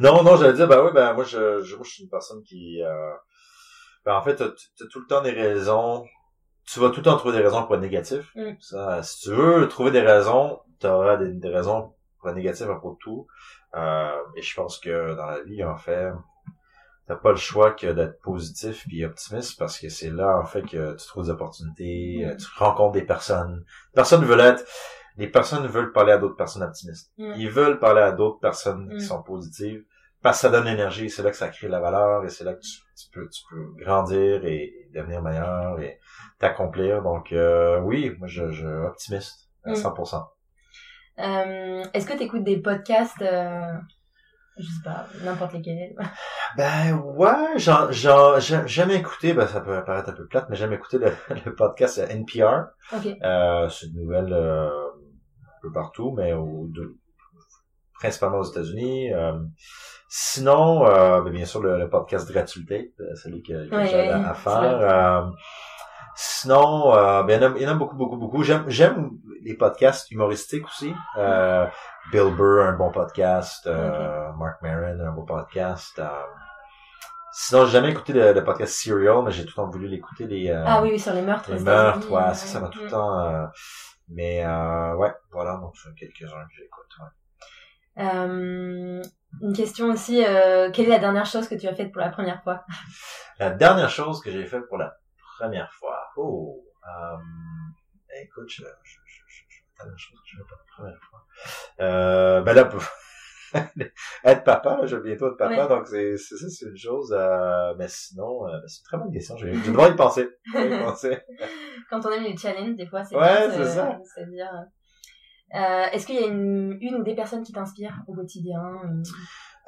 Non, non, j'allais dire, bah oui, ben moi, je, je, je suis une personne qui, euh... ben, en fait, t'as, as tout le temps des raisons. Tu vas tout le temps trouver des raisons pour être négatif. Mm. Ça, si tu veux trouver des raisons, tu auras des, des, raisons pour être négatif à propos de tout. Euh, et je pense que dans la vie, en fait, t'as pas le choix que d'être positif puis optimiste parce que c'est là en fait que tu trouves des opportunités, mm. euh, tu rencontres des personnes. Personnes veulent être les personnes veulent parler à d'autres personnes optimistes. Mm. Ils veulent parler à d'autres personnes qui mm. sont positives parce que ça donne l'énergie, c'est là que ça crée la valeur et c'est là que tu, peux tu peux grandir et, devenir meilleur et t'accomplir. Donc euh, oui, moi je, je optimiste à 100%. Euh, est-ce que tu écoutes des podcasts euh, je sais pas, n'importe lesquels. ben ouais, j'en, j'en, j'aime écouter, ben ça peut paraître un peu plate, mais j'aime écouter le, le podcast NPR. Okay. Euh, c'est une nouvelle euh, un peu partout, mais au, de, principalement aux États-Unis. Euh, sinon, euh, ben, bien sûr, le, podcast Gratuité, euh, celui que, que j'ai à, faire. Sinon, euh, ben, il, y en a, il y en a beaucoup, beaucoup, beaucoup. J'aime, j'aime les podcasts humoristiques aussi. Euh, Bill Burr, un bon podcast. Euh, Mark Maron, un bon podcast. Euh, sinon, j'ai jamais écouté le, podcast Serial, mais j'ai tout le temps voulu l'écouter. Les, euh, ah oui, oui, sur les meurtres. Les meurtres, ouais, ça, ça m'a tout le temps... Euh, mais ouais, voilà, donc quelques-uns que j'écoute. Ouais. une question aussi, quelle est la dernière chose que tu as faite pour la première fois? La dernière chose que j'ai faite pour la première fois. Oh, euh, écoute, je, je, je, chose que je fais pour la première fois. Euh, ben là, être papa, là, je vais bientôt être papa, donc c'est, ça, c'est une chose, euh, mais sinon, euh, c'est une très bonne question, je, je dois y penser. Quand on aime les challenges, des fois, c'est ouais, c'est ça. C'est dire, euh, est-ce qu'il y a une, une ou des personnes qui t'inspirent au quotidien?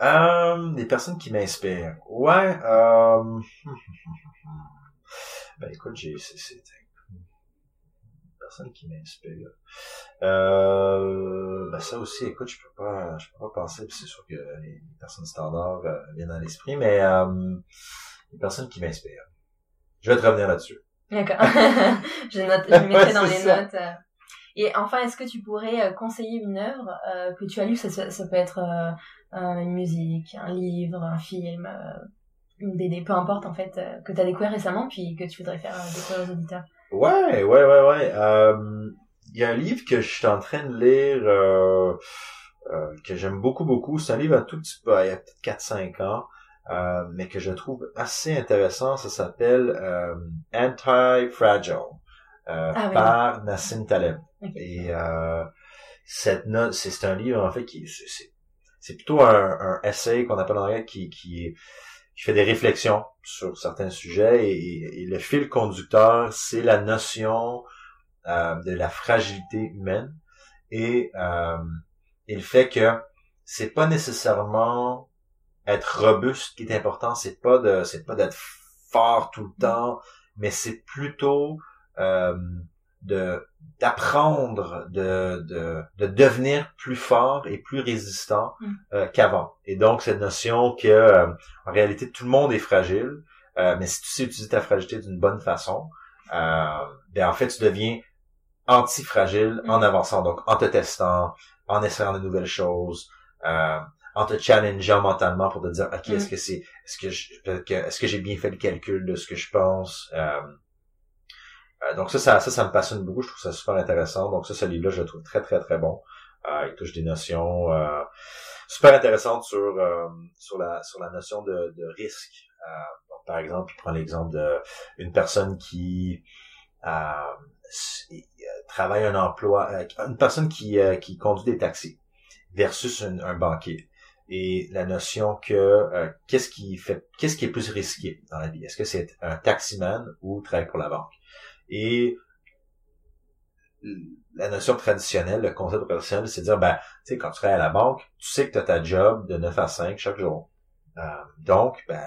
Euh, des personnes qui m'inspirent. Ouais, Ben écoute, j'ai c'est personnes qui m'inspirent. Euh, ben ça aussi, écoute, je peux pas, je peux pas penser, c'est sûr que les personnes standards euh, viennent dans l'esprit, mais euh, les personnes qui m'inspirent. Je vais te revenir là-dessus. D'accord. je note, je mettrai dans les notes. Euh. Et enfin, est-ce que tu pourrais conseiller une œuvre que tu as lue? Ça, ça, peut être une musique, un livre, un film, une BD, peu importe en fait, que tu as découvert récemment puis que tu voudrais faire découvrir aux auditeurs. Ouais, ouais, ouais, ouais. Euh, il y a un livre que je suis en train de lire euh, euh, que j'aime beaucoup, beaucoup. C'est un livre un tout petit peu, il y a peut-être 4-5 ans, euh, mais que je trouve assez intéressant. Ça s'appelle euh, Anti-Fragile ah, par Nassim Taleb. Et cette note, c'est un livre en fait qui c'est plutôt un, un essai qu'on appelle en anglais qui, qui qui fait des réflexions sur certains sujets et, le fil conducteur, c'est la notion euh, de la fragilité humaine et, euh, fait que c'est pas nécessairement être robuste qui est important, c'est pas de c'est pas d'être fort tout le temps, mais c'est plutôt euh, de d'apprendre de, de, de devenir plus fort et plus résistant mm. euh, qu'avant. Et donc cette notion que euh, en réalité tout le monde est fragile, euh, mais si tu sais utiliser ta fragilité d'une bonne façon, ben en fait tu deviens anti-fragile en mm. avançant, donc en te testant, en essayant de nouvelles choses, en te challengeant mentalement pour te dire ok est-ce mm. que c'est est-ce que est-ce que j'ai bien fait le calcul de ce que je pense euh, donc ça, ça, ça, me passionne beaucoup. Je trouve ça super intéressant. Donc ça, ce livre-là, je le trouve très, très, très bon. Euh, il touche des notions euh, super intéressantes sur euh, sur la sur la notion de, de risque. Donc, par exemple, il prend l'exemple de une personne qui travaille un emploi, une personne qui qui conduit des taxis versus un banquier et la notion que qu'est-ce qui fait qu'est-ce qui est plus risqué dans la vie? Est-ce que c'est un taximan ou travailler pour la banque? Et la notion traditionnelle, le concept traditionnel, c'est de dire, ben, tu sais, quand tu travailles à la banque, tu sais que tu as ta job de 9 à 5 chaque jour. Euh, donc, ben,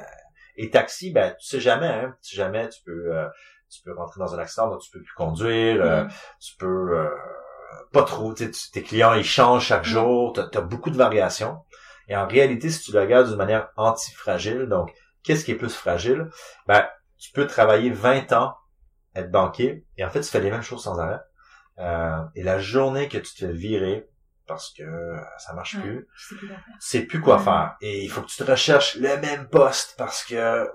et taxi, ben, tu sais jamais, hein, tu sais jamais, tu peux, euh, tu peux rentrer dans un accident, donc tu peux plus conduire, euh, mm-hmm. tu peux pas trop, tu sais, tes clients, ils changent chaque mm-hmm. jour, tu as, beaucoup de variations. Et en réalité, si tu le regardes d'une manière anti-fragile, donc, qu'est-ce qui est plus fragile? Ben, tu peux travailler 20 ans être banquier, et en fait, tu fais les mêmes choses sans arrêt. Euh, et la journée que tu te fais virer parce que ça marche plus, c'est plus quoi faire. Et il faut que tu te recherches le même poste parce que... Euh,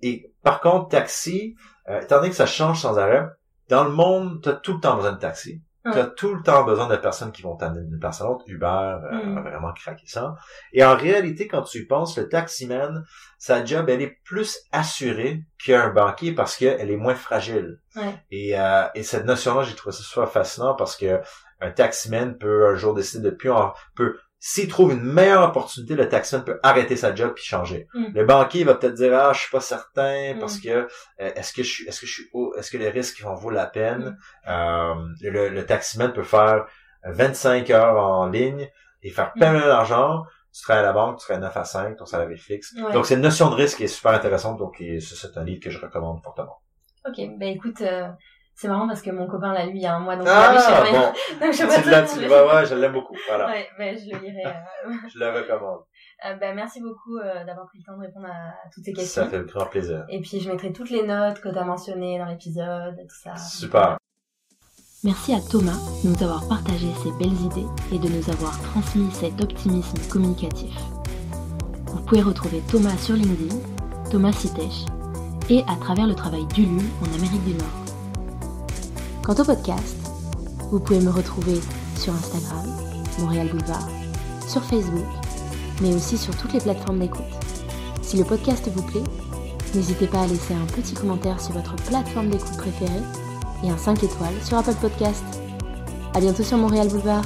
et par contre, taxi, euh, étant donné que ça change sans arrêt, dans le monde, tu as tout le temps besoin de taxi. Tu as tout le temps besoin de personnes qui vont t'amener d'une personne à l'autre. Uber euh, mm. a vraiment craqué ça. Et en réalité, quand tu y penses, le taximan, sa job, elle est plus assurée qu'un banquier parce qu'elle est moins fragile. Et, euh, et cette notion-là, j'ai trouvé ça super fascinant parce que un taximan peut un jour décider de plus en, peut s'il trouve une meilleure opportunité, le taximan peut arrêter sa job puis changer. Mm. Le banquier va peut-être dire ah je suis pas certain mm. parce que euh, est-ce que je suis est-ce que je suis est-ce que les risques vont vaut la peine? Mm. Euh, le, le taximan peut faire 25 heures en ligne et faire plein d'argent. Tu travailles à la banque, tu ferais 9 à 5, ton salaire est fixe. Donc c'est une notion de risque qui est super intéressante. Donc c'est un livre que je recommande fortement. Ok, ben écoute, euh, c'est marrant parce que mon copain l'a lu il y a un mois, donc ah, je bon. donc je pas tu ouais, je l'aime beaucoup. Voilà. Ouais, je le lirai. Euh... je le recommande. Euh, ben, merci beaucoup euh, d'avoir pris le temps de répondre à, toutes ces questions. Ça fait grand plaisir. Et puis je mettrai toutes les notes que tu as mentionnées dans l'épisode, tout ça. Super. Merci à Thomas de nous avoir partagé ses belles idées et de nous avoir transmis cet optimisme communicatif. Vous pouvez retrouver Thomas sur LinkedIn, Thomas Sitesh, et à travers le travail d'Ulu en Amérique du Nord. Quant au podcast, vous pouvez me retrouver sur Instagram, Montréal Boulevard, sur Facebook, mais aussi sur toutes les plateformes d'écoute. Si le podcast vous plaît, n'hésitez pas à laisser un petit commentaire sur votre plateforme d'écoute préférée et un 5 étoiles sur Apple Podcast. À bientôt sur Montréal Boulevard.